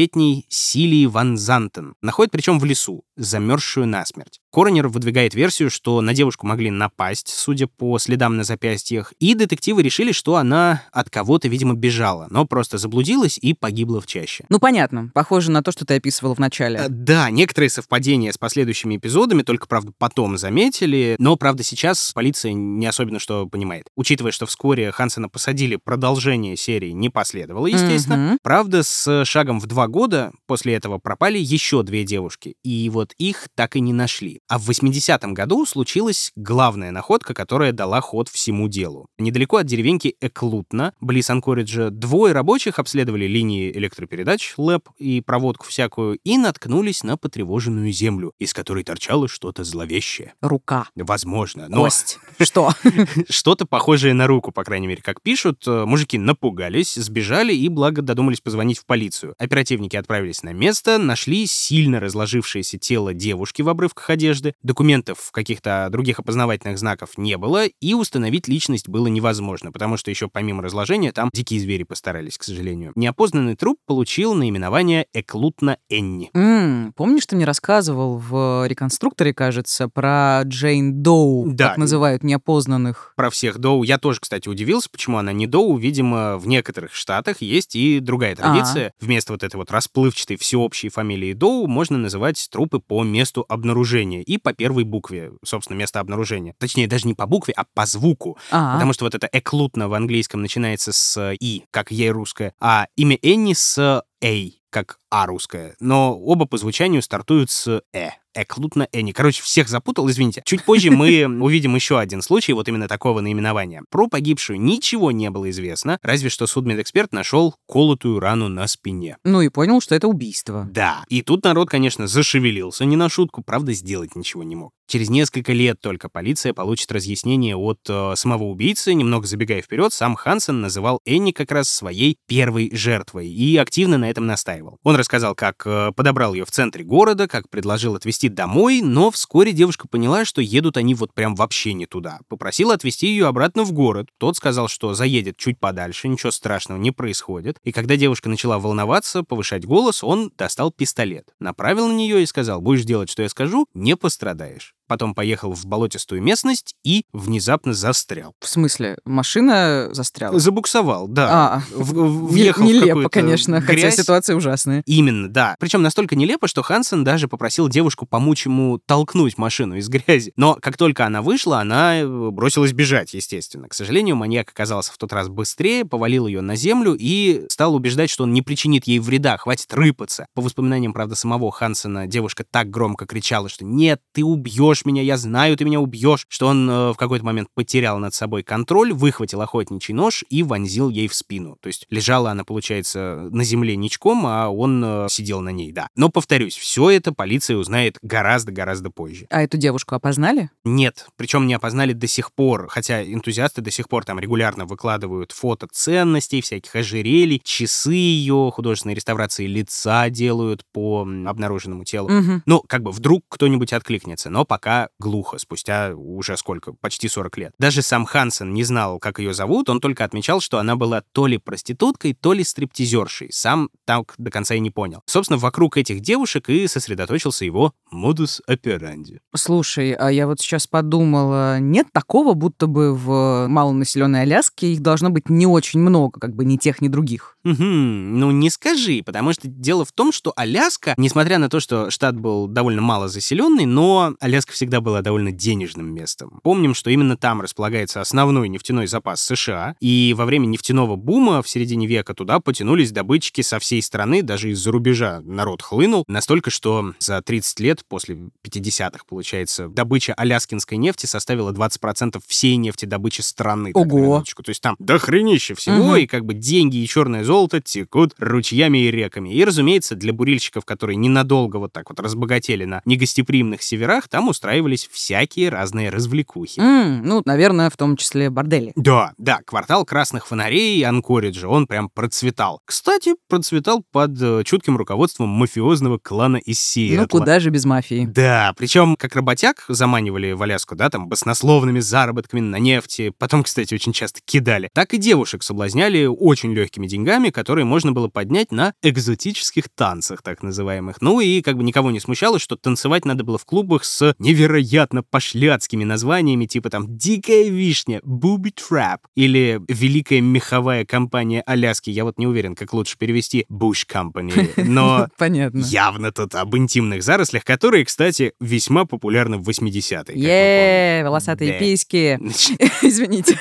A: 18-летней Силии Ван Зантен. Находят причем в лесу, замерзшую насмерть. Коронер выдвигает версию, что на девушку могли напасть, судя по следам на запястьях, и детективы решили, что она от кого-то, видимо, бежала, но просто заблудилась и погибла в чаще.
B: Ну, понятно. Похоже на то, что ты описывал в начале.
A: Да, некоторые совпадения с последующими эпизодами, только, правда, потом заметили, но, правда, сейчас полиция не особенно что понимает. Учитывая, что вскоре Хансена посадили, продолжение серии не последовало, естественно.
B: Мгм.
A: Правда, с шагом в два года после этого пропали еще две девушки, и вот их так и не нашли. А в 80-м году случилась главная находка, которая дала ход всему делу. Недалеко от деревеньки Эклутна, близ Анкориджа, двое рабочих обследовали линии электропередач, ЛЭП и проводку всякую, и наткнулись на потревоженную землю, из которой торчало что-то зловещее.
B: Рука.
A: Возможно, но
B: Кость. Что?
A: что-то похожее на руку, по крайней мере, как пишут. Э, Мужики напугались, сбежали и, благо, додумались позвонить в полицию. Оперативники отправились на место, нашли сильно разложившееся тело девушки в обрывках одежды, документов, каких-то других опознавательных знаков не было, и установить личность было невозможно, потому что еще помимо разложения там дикие звери постарались, к сожалению. Неопознанный труп получил наименование Эклутна Энни.
B: М, Помнишь, ты мне рассказывал в реконструкторе, кажется, про Джейн Доу,
A: Да.
B: так называют неопознанных.
A: про всех Доу. Я тоже, кстати, удивился, почему она не Доу. Видимо, в некоторых штатах есть и другая традиция. Вместо вот этой вот расплывчатой всеобщей фамилии Доу можно называть трупы по месту обнаружения и по первой букве, собственно, места обнаружения. Точнее, даже не по букве, а по звуку.
B: А,
A: Потому что вот это эклутно в английском начинается с «и», как «ей» русское, а имя Энни с «эй», как «а» русское. Но оба по звучанию стартуют с «э». Эклутно Энни. Короче, всех запутал, извините. Чуть позже мы увидим еще один случай вот именно такого наименования. Про погибшую ничего не было известно, разве что судмедэксперт нашел колотую рану на спине.
B: ну и понял, что это убийство.
A: Да, и тут народ, конечно, зашевелился не на шутку, правда, сделать ничего не мог. Через несколько лет только полиция получит разъяснение от э, самого убийцы. Немного забегая вперед, сам Хансен называл Энни как раз своей первой жертвой и активно на этом настаивал. Он рассказал, как э, подобрал ее в центре города, как предложил отвезти домой, но вскоре девушка поняла, что едут они вот прям вообще не туда. Попросила отвезти ее обратно в город. Тот сказал, что заедет чуть подальше, ничего страшного не происходит. И когда девушка начала волноваться, повышать голос, он достал пистолет, направил на нее и сказал, будешь делать, что я скажу, не пострадаешь. Потом поехал в болотистую местность и внезапно застрял.
B: В смысле, машина застряла?
A: Забуксовал, да.
B: А,
A: В- в- въехал в
B: нелепо,
A: какую-то
B: конечно, хотя
A: грязь.
B: ситуация ужасная.
A: Именно, да. Причем настолько нелепо, что Хансен даже попросил девушку помочь ему толкнуть машину из грязи. Но как только она вышла, она э, бросилась бежать, естественно. К сожалению, маньяк оказался в тот раз быстрее, повалил ее на землю и стал убеждать, что он не причинит ей вреда, хватит рыпаться. По воспоминаниям, правда, самого Хансена, девушка так громко кричала, что «Нет, ты убьешь меня, я знаю, ты меня убьешь», что он э, в какой-то момент потерял над собой контроль, выхватил охотничий нож и вонзил ей в спину. То есть лежала она, получается, на земле ничком, а он э, сидел на ней, да. Но, повторюсь, все это полиция узнает гораздо-гораздо позже.
B: А эту девушку опознали?
A: Нет, причем не опознали до сих пор, хотя энтузиасты до сих пор там регулярно выкладывают фото ценностей, всяких ожерелий, часы ее, художественные реставрации лица делают по обнаруженному телу.
B: Мгм.
A: Ну, как бы вдруг кто-нибудь откликнется, но пока глухо, спустя уже сколько, почти 40 лет. Даже сам Хансен не знал, как ее зовут, он только отмечал, что она была то ли проституткой, то ли стриптизершей. Сам так до конца и не понял. Собственно, вокруг этих девушек и сосредоточился его модус операнди.
B: Слушай, а я вот сейчас подумала, нет такого, будто бы в малонаселенной Аляске их должно быть не очень много, как бы ни тех, ни других.
A: Мгм, ну не скажи, потому что дело в том, что Аляска, несмотря на то, что штат был довольно мало заселенный, но Аляска всегда была довольно денежным местом. Помним, что именно там располагается основной нефтяной запас США, и во время нефтяного бума в середине века туда потянулись добытчики со всей страны, даже из-за рубежа народ хлынул, настолько, что за 30 лет, после 50-х, получается, добыча аляскинской нефти составила 20% всей нефтедобычи страны. так,
B: Ого.
A: минуточку. То есть там дохренище всего,
B: Мгм.
A: и как бы деньги и черное золото текут ручьями и реками. И, разумеется, для бурильщиков, которые ненадолго вот так вот разбогатели на негостеприимных северах, там устраивались всякие разные развлекухи.
B: М, ну, наверное, в том числе бордели.
A: Да, да, квартал красных фонарей Анкориджа, он прям процветал. Кстати, процветал под э, чутким руководством мафиозного клана из Сиэтла.
B: Ну, куда же без мафии?
A: Да, причем как работяг заманивали в Аляску, да, там, баснословными заработками на нефти, потом, кстати, очень часто кидали, так и девушек соблазняли очень легкими деньгами, которые можно было поднять на экзотических танцах, так называемых. Ну и как бы никого не смущало, что танцевать надо было в клубах с невероятно пошляцкими названиями, типа там «Дикая вишня», «Booby Trap» или «Великая меховая компания Аляски». Я вот не уверен, как лучше перевести «Bush Company», но
B: Понятно.
A: Явно тут об интимных зарослях, которые, кстати, весьма популярны в 80-е. как мы
B: Е, волосатые письки. Извините.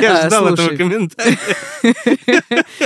A: Я
B: А,
A: ждал этого комментария.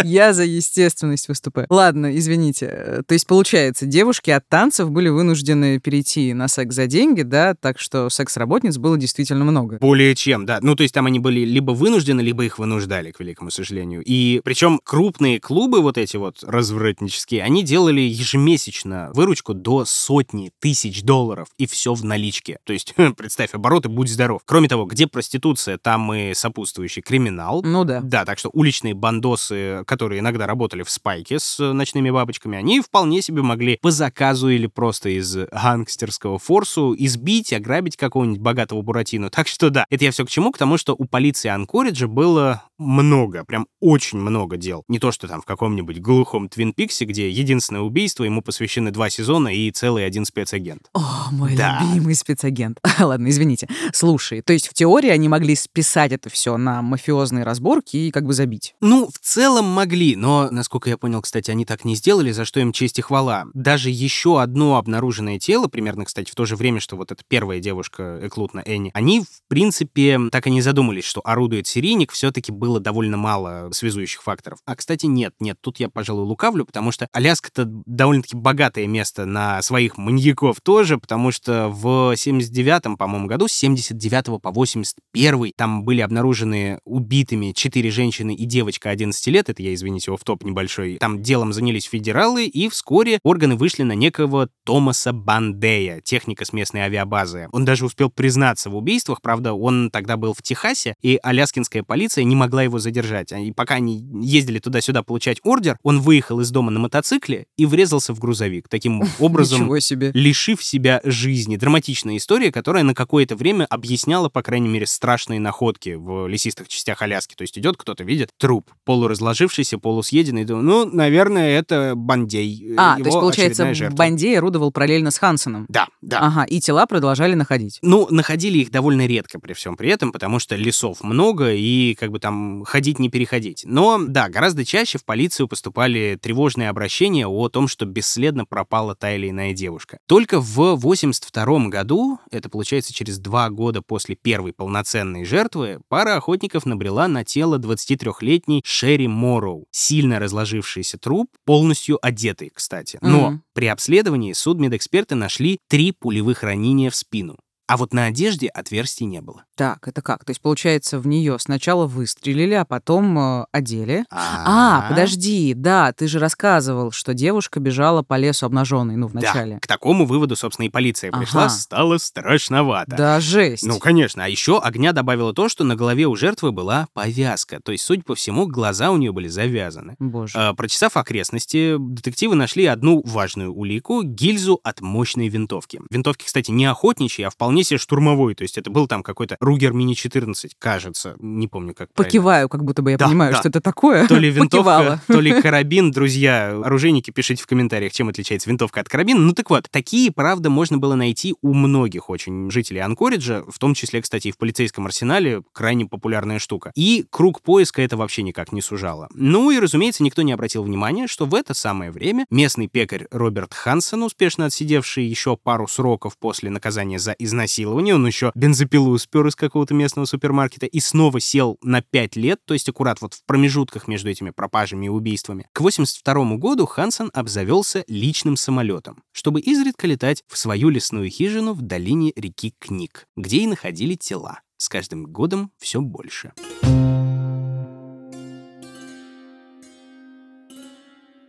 B: Я за естественность выступаю. Ладно, извините. То есть, получается, девушки от танцев были вынуждены перейти на секс за деньги, да, так что секс-работниц было действительно много.
A: Более чем, да. Ну, то есть там они были либо вынуждены, либо их вынуждали, к великому сожалению. И причем крупные клубы вот эти вот развратнические, они делали ежемесячно выручку до сотни тысяч долларов, и все в наличке. То есть, представь, обороты, будь здоров. Кроме того, где проституция, там и сопутствующий криминал.
B: Ну да.
A: Да, так что уличные бандосы, которые иногда работали в спайке с ночными бабочками, они вполне себе могли по заказу или просто из гангстерского форсу избить, ограбить какого-нибудь богатого буратино. Так что да, это я все к чему? К тому, что у полиции Анкориджа было много, прям очень много дел. Не то, что там в каком-нибудь глухом Твин Пиксе, где единственное убийство, ему посвящены два сезона и целый один спецагент.
B: О, мой
A: Да.
B: любимый спецагент. Ладно, извините. Слушай, то есть в теории они могли списать это все на мафиозные разборки и как бы забить.
A: Ну, в целом могли, но, насколько я понял, кстати, они так не сделали, за что им честь и хвала. Даже еще одно обнаруженное тело, примерно, кстати, в то же время, что вот эта первая девушка, Эклутна Энни, они, в принципе, так и не задумались, что орудует серийник, все-таки было довольно мало связующих факторов. А, кстати, нет, нет, тут я, пожалуй, лукавлю, потому что Аляска-то довольно-таки богатое место на своих маньяков тоже, потому что в 79-м, по-моему, году, с 79 по 81 там были обнаружены убитыми четыре женщины и девочка 11 лет, это я, извините, в топ небольшой. Там делом занялись федералы, и вскоре органы вышли на некого Томаса Бандея, техника с местной авиабазы. Он даже успел признаться в убийствах, правда, он тогда был в Техасе, и аляскинская полиция не могла его задержать. И пока они ездили туда-сюда получать ордер, он выехал из дома на мотоцикле и врезался в грузовик. Таким образом,
B: себе.
A: лишив себя жизни. Драматичная история, которая на какое-то время объясняла, по крайней мере, страшные находки в лесистых частях Аляски. То есть идет кто-то, видит труп, полуразложившийся, полусъеденный, ну, наверное, это Бандей.
B: А,
A: его
B: то есть, получается. Бандей орудовал параллельно с Хансоном.
A: Да, да.
B: Ага, и тела продолжали находить.
A: Ну, находили их довольно редко при всем при этом, потому что лесов много, и как бы там ходить не переходить. Но, да, гораздо чаще в полицию поступали тревожные обращения о том, что бесследно пропала та или иная девушка. Только в 82 году, это получается через два года после первой полноценной жертвы, пара охотников набрела на тело 23-летней Шерри Морроу. Сильно разложившийся труп, полностью одетый, кстати. Но
B: Мгм.
A: при обследовании судмедэксперты нашли три пулевых ранения в спину. А вот на одежде отверстий не было.
B: Так, это как? То есть, получается, в нее сначала выстрелили, а потом э, одели. А, подожди, да, ты же рассказывал, что девушка бежала по лесу обнаженной, ну, в начале.
A: Да, к такому выводу, собственно, и полиция пришла,
B: Ага.
A: стало страшновато.
B: Да, жесть.
A: Ну, конечно. А еще огня добавило то, что на голове у жертвы была повязка. То есть, судя по всему, глаза у нее были завязаны.
B: Боже.
A: А, Прочесав окрестности, детективы нашли одну важную улику — гильзу от мощной винтовки. Винтовки, кстати, не охотничьи, а вполне вполне себе штурмовой, то есть это был там какой-то Ругер Мини-14, кажется, не помню как правильно.
B: Покиваю, как будто бы я
A: Да,
B: понимаю,
A: да.
B: что это такое.
A: То ли винтовка,
B: Покивала.
A: то ли карабин. Друзья, оружейники, пишите в комментариях, чем отличается винтовка от карабина. Ну так вот, такие, правда, можно было найти у многих очень жителей Анкориджа, в том числе, кстати, и в полицейском арсенале, крайне популярная штука. И круг поиска это вообще никак не сужало. Ну и, разумеется, никто не обратил внимания, что в это самое время местный пекарь Роберт Хансен, успешно отсидевший еще пару сроков после наказания за изнасилование, он еще бензопилу спер из какого-то местного супермаркета и снова сел на 5 лет, то есть аккурат вот в промежутках между этими пропажами и убийствами. К 82 году Хансен обзавелся личным самолетом, чтобы изредка летать в свою лесную хижину в долине реки Книг, где и находили тела. С каждым годом все больше.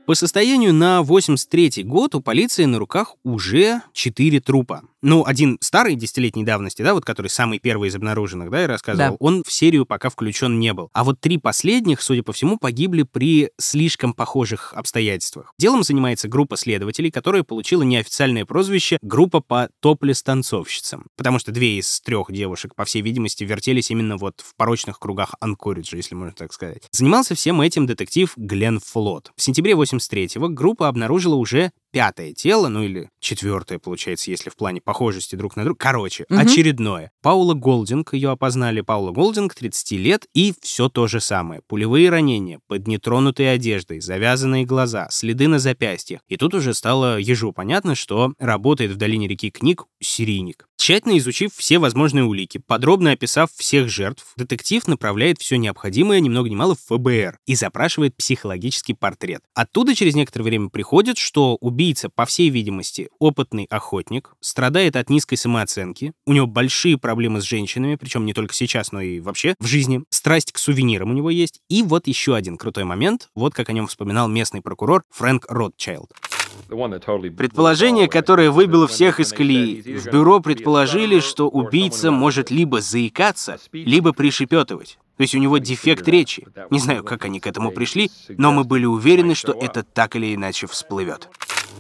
A: По состоянию на 83 год у полиции на руках уже 4 трупа. Ну, один старый, десятилетней давности, да, вот который самый первый из обнаруженных, да, я рассказывал,
B: Да.
A: он в серию пока включен не был. А вот три последних, судя по всему, погибли при слишком похожих обстоятельствах. Делом занимается группа следователей, которая получила неофициальное прозвище «Группа по топлес-танцовщицам», потому что две из трех девушек, по всей видимости, вертелись именно вот в порочных кругах Анкориджа, если можно так сказать. Занимался всем этим детектив Глен Флот. В сентябре 83-го группа обнаружила уже пятое тело, ну или четвертое, получается, если в плане похожести друг на друга. Короче,
B: Мгм.
A: очередное. Паула Голдинг, ее опознали. Паула Голдинг, 30 лет, и все то же самое. Пулевые ранения, под нетронутой одеждой, завязанные глаза, следы на запястьях. И тут уже стало ежу понятно, что работает в долине реки Книг серийник. Тщательно изучив все возможные улики, подробно описав всех жертв, детектив направляет все необходимое, ни много ни мало, в ФБР и запрашивает психологический портрет. Оттуда через некоторое время приходит, что убийца, по всей видимости, опытный охотник, страдает от низкой самооценки, у него большие проблемы с женщинами, причем не только сейчас, но и вообще в жизни, страсть к сувенирам у него есть, и вот еще один крутой момент, вот как о нем вспоминал местный прокурор Фрэнк Ротчайлд.
C: Предположение, которое выбило всех из колеи. В бюро предположили, что убийца может либо заикаться, либо пришепетывать. То есть у него дефект речи. Не знаю, как они к этому пришли, но мы были уверены, что это так или иначе всплывет.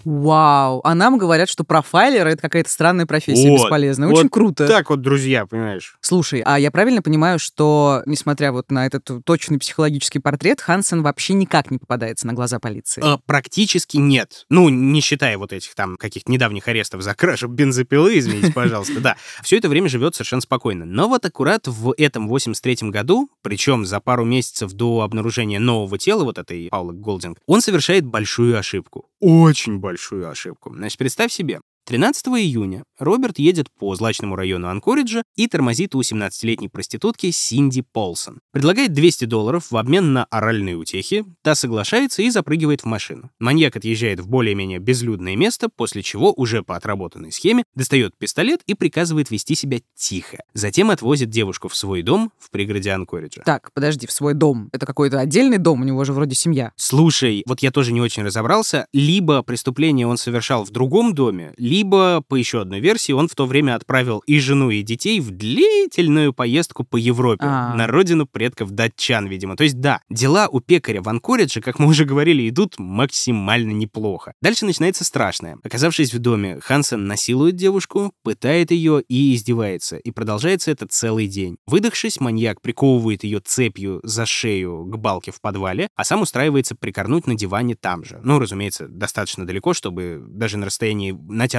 B: Вау. А нам говорят, что профайлер — это какая-то странная профессия
A: Вот,
B: бесполезная.
A: вот
B: Очень круто.
A: Так вот, друзья, понимаешь.
B: Слушай, а я правильно понимаю, что, несмотря вот на этот точный психологический портрет, Хансен вообще никак не попадается на глаза полиции?
A: Э, практически нет. Ну, не считая вот этих там каких-то недавних арестов за кражу бензопилы, извините, пожалуйста, да. Все это время живет совершенно спокойно. Но вот аккурат в этом 83-м году, причем за пару месяцев до обнаружения нового тела вот этой Паулы Голдинг, он совершает большую ошибку. Очень большую ошибку. Значит, представь себе, 13 июня Роберт едет по злачному району Анкориджа и тормозит у 17-летней проститутки Синди Полсон. Предлагает 200 долларов в обмен на оральные утехи, та соглашается и запрыгивает в машину. Маньяк отъезжает в более-менее безлюдное место, после чего уже по отработанной схеме достает пистолет и приказывает вести себя тихо. Затем отвозит девушку в свой дом в пригороде Анкориджа.
B: Так, подожди, в свой дом. Это какой-то отдельный дом, у него же вроде семья.
A: Слушай, вот я тоже не очень разобрался. Либо преступление он совершал в другом доме, либо, по еще одной версии, он в то время отправил и жену, и детей в длительную поездку по Европе,
B: А.
A: на родину предков датчан, видимо. То есть, да, дела у пекаря в Анкоридже, как мы уже говорили, идут максимально неплохо. Дальше начинается страшное. Оказавшись в доме, Хансен насилует девушку, пытает ее и издевается. И продолжается это целый день. Выдохшись, маньяк приковывает ее цепью за шею к балке в подвале, а сам устраивается прикорнуть на диване там же. Ну, разумеется, достаточно далеко, чтобы даже на расстоянии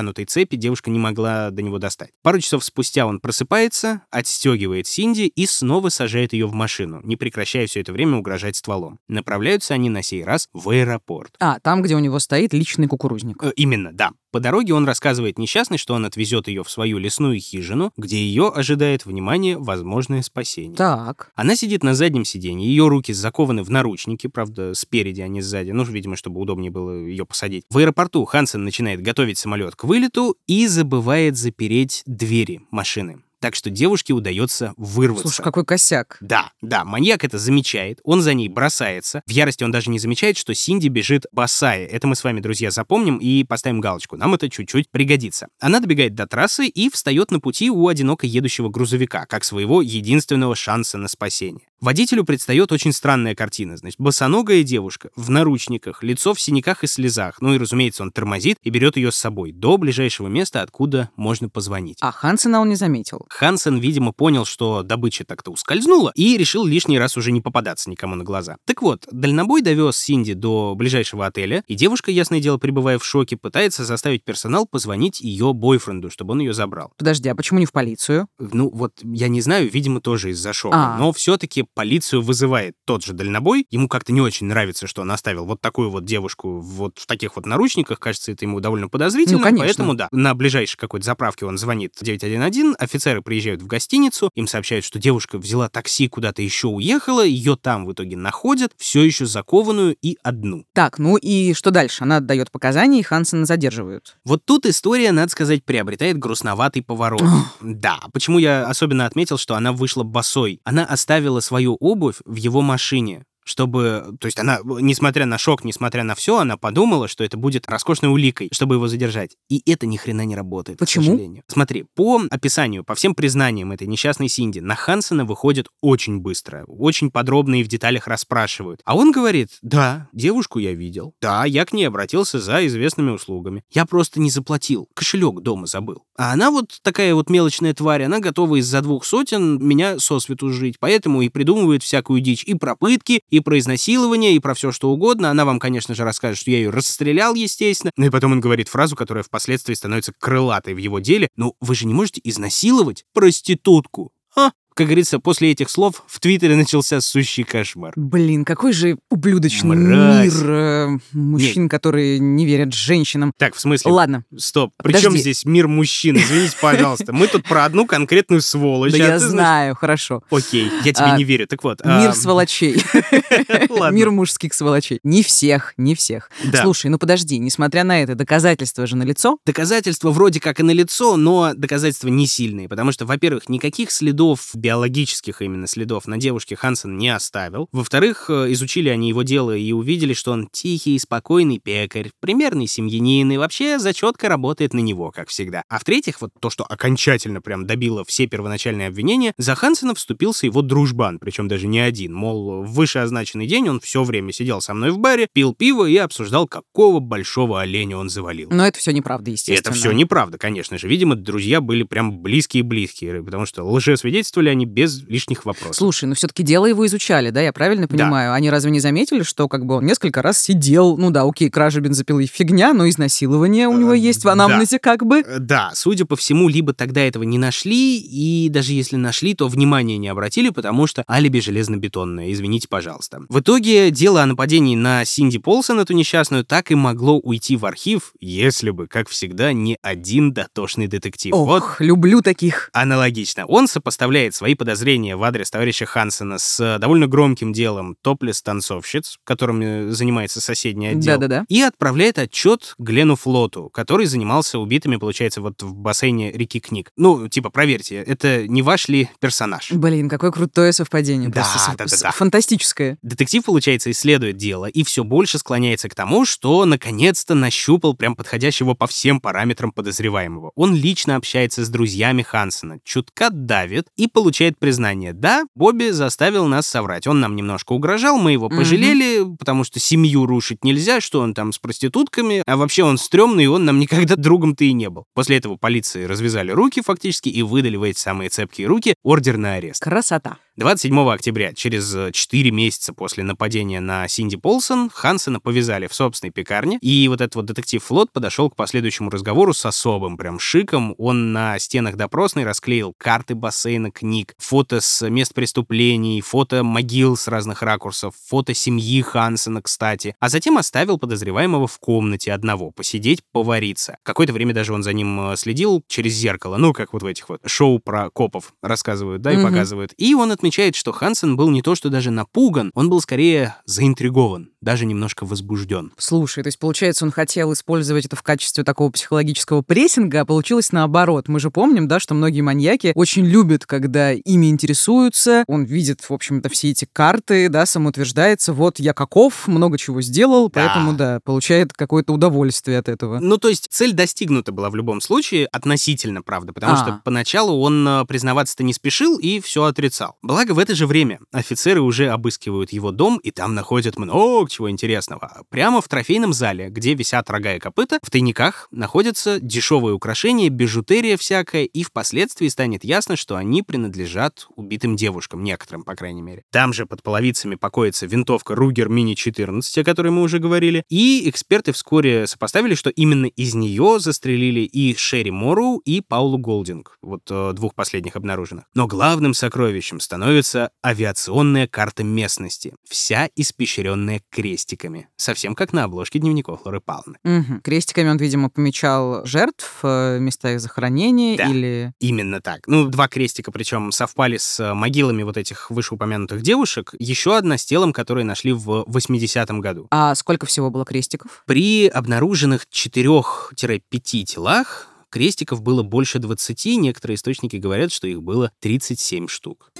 A: натянутой цепи девушка не могла до него достать. Пару часов спустя он просыпается, отстегивает Синди и снова сажает ее в машину, не прекращая все это время угрожать стволом. Направляются они на сей раз в аэропорт.
B: А, там, где у него стоит личный кукурузник.
A: Э, Именно, да. По дороге он рассказывает несчастной, что он отвезет ее в свою лесную хижину, где ее ожидает, внимание, возможное спасение.
B: Так.
A: Она сидит на заднем сиденье, ее руки закованы в наручники, правда, спереди, а не сзади, ну, видимо, чтобы удобнее было ее посадить. В аэропорту Хансен начинает готовить самолет к вылету и забывает запереть двери машины. Так что девушке удается вырваться.
B: Слушай, какой косяк.
A: Да, да, маньяк это замечает, он за ней бросается. В ярости он даже не замечает, что Синди бежит босая. Это мы с вами, друзья, запомним и поставим галочку. Нам это чуть-чуть пригодится. Она добегает до трассы и встает на пути у одиноко едущего грузовика, как своего единственного шанса на спасение. Водителю предстает очень странная картина. Значит, босоногая девушка в наручниках, лицо в синяках и слезах. Ну и, разумеется, он тормозит и берет ее с собой до ближайшего места, откуда можно позвонить.
B: А Хансена он не заметил.
A: Хансен, видимо, понял, что добыча так-то ускользнула, и решил лишний раз уже не попадаться никому на глаза. Так вот, дальнобой довез Синди до ближайшего отеля, и девушка, ясное дело, пребывая в шоке, пытается заставить персонал позвонить ее бойфренду, чтобы он ее забрал.
B: Подожди, а почему не в полицию?
A: Ну, вот, я не знаю, видимо, тоже из-за шока.
B: А.
A: Но все-таки полицию вызывает тот же дальнобой. Ему как-то не очень нравится, что он оставил вот такую вот девушку вот в таких вот наручниках. Кажется, это ему довольно подозрительно.
B: Ну, конечно.
A: Поэтому, да, на ближайшей какой-то заправке он звонит 911, офицеры приезжают в гостиницу, им сообщают, что девушка взяла такси, куда-то еще уехала, ее там в итоге находят, все еще закованную и одну.
B: Так, ну и что дальше? Она отдает показания, и Хансена задерживают.
A: Вот тут история, надо сказать, приобретает грустноватый поворот. Да, почему я особенно отметил, что она вышла босой. Она оставила свою обувь в его машине чтобы, то есть она, несмотря на шок, несмотря на все, она подумала, что это будет роскошной уликой, чтобы его задержать. И это ни хрена не работает,
B: Почему?
A: к сожалению. Смотри, по описанию, по всем признаниям этой несчастной Синди, на Хансена выходит очень быстро, очень подробно и в деталях расспрашивают. А он говорит, да, девушку я видел, да, я к ней обратился за известными услугами. Я просто не заплатил, кошелек дома забыл. А она вот такая вот мелочная тварь, она готова из-за двух сотен меня сосвету жить, поэтому и придумывает всякую дичь и про пытки, и про изнасилование, и про все что угодно. Она вам, конечно же, расскажет, что я ее расстрелял, естественно. Ну и потом он говорит фразу, которая впоследствии становится крылатой в его деле. Ну, вы же не можете изнасиловать проститутку. А? Как говорится, после этих слов в Твиттере начался сущий кошмар.
B: Блин, какой же ублюдочный
A: Мразь.
B: мир э, мужчин, которые не верят женщинам.
A: Так, в смысле...
B: Ладно,
A: Стоп, при
B: Подожди.
A: чем здесь мир мужчин? Извините, пожалуйста. Мы тут про одну конкретную сволочь.
B: да
A: а
B: я знаю, хорошо.
A: Окей, я тебе
B: А,
A: не верю. Так вот.
B: Мир
A: а,
B: сволочей. Мир мужских сволочей. Не всех, не всех. Слушай, ну подожди, несмотря на это, доказательства же налицо.
A: Доказательства вроде как и налицо, но доказательства не сильные, потому что, во-первых, никаких следов, биологических именно следов на девушке Хансен не оставил. Во-вторых, э, изучили они его дело и увидели, что он тихий и спокойный пекарь, примерный семьянин, и вообще зачетка работает на него, как всегда. А в-третьих, вот то, что окончательно прям добило все первоначальные обвинения, за Хансена вступился его дружбан, причем даже не один. Мол, в вышеозначенный день он все время сидел со мной в баре, пил пиво и обсуждал, какого большого оленя он завалил.
B: Но это все неправда, естественно.
A: это все неправда, конечно же. Видимо, друзья были прям близкие-близкие, потому что лжесвидетельствовали они без лишних вопросов.
B: Слушай, ну все-таки дело его изучали, да, я правильно понимаю? Они разве не заметили, что как бы он несколько раз сидел, ну да, окей, кража бензопилы фигня, но изнасилование у него
A: Э,
B: есть в
A: да.
B: анамнезе как бы.
A: Э, Да, судя по всему, либо тогда этого не нашли, и даже если нашли, то внимания не обратили, потому что алиби железнобетонное, извините, пожалуйста. В итоге дело о нападении на Синди Полсон, эту несчастную, так и могло уйти в архив, если бы, как всегда, не один дотошный детектив. Вот
B: Ох, люблю таких.
A: Аналогично. Он сопоставляет свои подозрения в адрес товарища Хансена с э, довольно громким делом топлес-танцовщиц, которым э, занимается соседний отдел.
B: Да-да-да.
A: И отправляет отчет Глену Флоту, который занимался убитыми, получается, вот в бассейне реки Книг. Ну, типа, проверьте, это не ваш ли персонаж?
B: Блин, какое крутое совпадение.
A: Да,
B: просто
A: да, да, да.
B: Фантастическое.
A: Детектив, получается, исследует дело и все больше склоняется к тому, что наконец-то нащупал прям подходящего по всем параметрам подозреваемого. Он лично общается с друзьями Хансена, чутка давит и получает признание. Да, Бобби заставил нас соврать. Он нам немножко угрожал, мы его пожалели, потому что семью рушить нельзя, что он там с проститутками, а вообще он стрёмный, и он нам никогда другом-то и не был. После этого полиции развязали руки фактически и выдали в эти самые цепкие руки ордер на арест.
B: Красота.
A: 27 октября, через э, 4 месяца после нападения на Синди Полсон, Хансена повязали в собственной пекарне, и вот этот вот детектив Флот подошел к последующему разговору с особым прям шиком. Он на стенах допросной расклеил карты бассейна книг, фото с мест преступлений, фото могил с разных ракурсов, фото семьи Хансена, кстати, а затем оставил подозреваемого в комнате одного, посидеть, повариться. Какое-то время даже он за ним э, следил через зеркало, ну, как вот в этих вот шоу про копов рассказывают, да, и
B: Мгм.
A: показывают. И он отмечал, отмечает, что Хансен был не то что даже напуган, он был скорее заинтригован, даже немножко возбужден.
B: Слушай, то есть, получается, он хотел использовать это в качестве такого психологического прессинга, а получилось наоборот. Мы же помним, да, что многие маньяки очень любят, когда ими интересуются, он видит, в общем-то, все эти карты, да, самоутверждается, вот я каков, много чего сделал,
A: Да.
B: поэтому, да, получает какое-то удовольствие от этого.
A: Ну, то есть цель достигнута была в любом случае, относительно, правда, потому
B: А.
A: что поначалу он э, признаваться-то не спешил и все отрицал. Благо, в это же время офицеры уже обыскивают его дом, и там находят много чего интересного. Прямо в трофейном зале, где висят рога и копыта, в тайниках находятся дешевые украшения, бижутерия всякая, и впоследствии станет ясно, что они принадлежат убитым девушкам, некоторым, по крайней мере. Там же под половицами покоится винтовка Ругер Мини-14, о которой мы уже говорили, и эксперты вскоре сопоставили, что именно из нее застрелили и Шерри Мору, и Паулу Голдинг, вот э, двух последних обнаруженных. Но главным сокровищем становится авиационная карта местности, вся испещренная крестиками, совсем как на обложке дневников Лоры Палны.
B: Мгм. Крестиками он, видимо, помечал жертв, э, места их захоронения
A: Да.
B: или...
A: Именно так. Ну, два крестика, причем совпали с э, могилами вот этих вышеупомянутых девушек. Еще одна с телом, которые нашли в 80-м году.
B: А сколько всего было крестиков?
A: При обнаруженных 4-5 телах крестиков было больше 20, некоторые источники говорят, что их было 37 штук.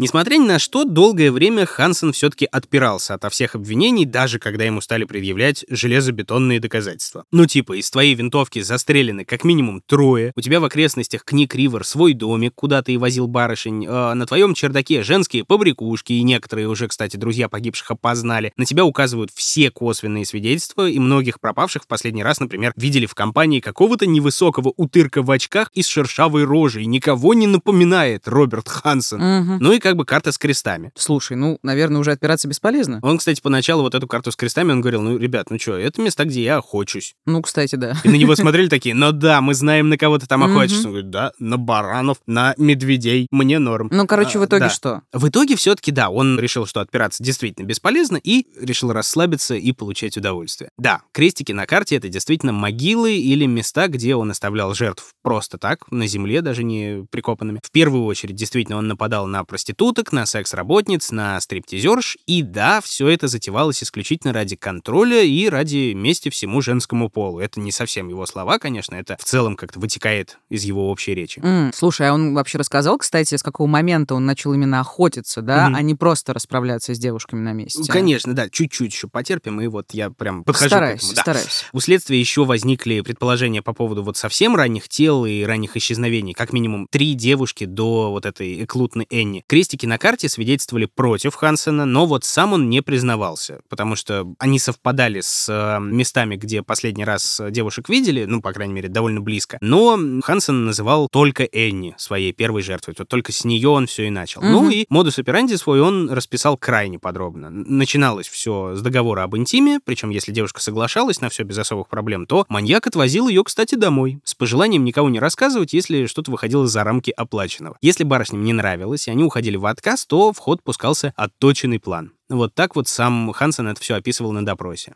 A: Несмотря ни на что, долгое время Хансен все-таки отпирался ото всех обвинений, даже когда ему стали предъявлять железобетонные доказательства. Ну типа, из твоей винтовки застрелены как минимум трое, у тебя в окрестностях Кник Ривер свой домик, куда ты возил барышень, а на твоем чердаке женские побрякушки, и некоторые уже, кстати, друзья погибших опознали. На тебя указывают все косвенные свидетельства, и многих пропавших в последний раз, например, видели в компании какого-то невысокого утырка в очках и с шершавой рожей. Никого не напоминает Роберт Хансен.
B: Мгм.
A: Ну и как бы карта с крестами.
B: Слушай, ну, наверное, уже отпираться бесполезно.
A: Он, кстати, поначалу вот эту карту с крестами, он говорил, ну, ребят, ну что, это места, где я охочусь.
B: Ну, кстати, да.
A: И на него смотрели такие, ну да, мы знаем, на кого ты там охотишься. Он говорит, да, на баранов, на медведей, мне норм.
B: Ну, короче, в
A: А,
B: итоге что?
A: В итоге все-таки, да, он решил, что отпираться действительно бесполезно и решил расслабиться и получать удовольствие. Да, крестики на карте — это действительно могилы или места, где он оставлял жертв просто так, на земле, даже не прикопанными. В первую очередь, действительно, он нападал на проституток, на секс-работниц, на стриптизерш, и да, все это затевалось исключительно ради контроля и ради мести всему женскому полу. Это не совсем его слова, конечно, это в целом как-то вытекает из его общей речи.
B: М, Слушай, а он вообще рассказал, кстати, с какого момента он начал именно охотиться, да,
A: Мгм.
B: а не просто расправляться с девушками на месте?
A: Ну, Конечно, да, чуть-чуть еще потерпим, и вот я прям подхожу
B: Стараюсь,
A: к этому. Да.
B: стараюсь.
A: У следствия еще возникли предположения по поводу вот совсем ранних тел и ранних исчезновений. Как минимум три девушки до вот этой эклутной Энни. Крестики на карте свидетельствовали против Хансена, но вот сам он не признавался, потому что они совпадали с э, местами, где последний раз девушек видели, ну, по крайней мере, довольно близко. Но Хансен называл только Энни своей первой жертвой. Вот только с нее он все и начал. Ну
B: Мгм.
A: и модус операнди свой он расписал крайне подробно. Начиналось все с договора об интиме, причем если девушка соглашалась на все без особых проблем, то маньяк отвозил ее, кстати, домой, с пожеланием никого не рассказывать, если что-то выходило за рамки оплаченного. Если барышням не нравилось, и они уходили в отказ, то в ход пускался отточенный план. Вот так вот сам Хансен это все описывал на допросе.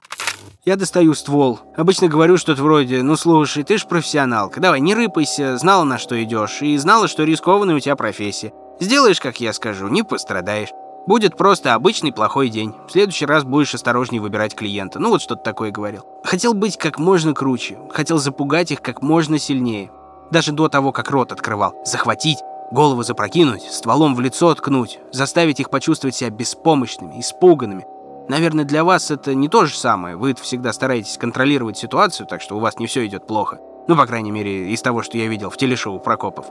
C: Я достаю ствол. Обычно говорю что-то вроде «Ну слушай, ты ж профессионалка, давай, не рыпайся, знала, на что идешь, и знала, что рискованная у тебя профессия. Сделаешь, как я скажу, не пострадаешь. Будет просто обычный плохой день. В следующий раз будешь осторожнее выбирать клиента. Ну вот что-то такое говорил. Хотел быть как можно круче. Хотел запугать их как можно сильнее. Даже до того, как рот открывал. Захватить, голову запрокинуть, стволом в лицо ткнуть, заставить их почувствовать себя беспомощными, испуганными. Наверное, для вас это не то же самое. Вы всегда стараетесь контролировать ситуацию, так что у вас не все идет плохо. Ну, по крайней мере, из того, что я видел в телешоу Прокопов.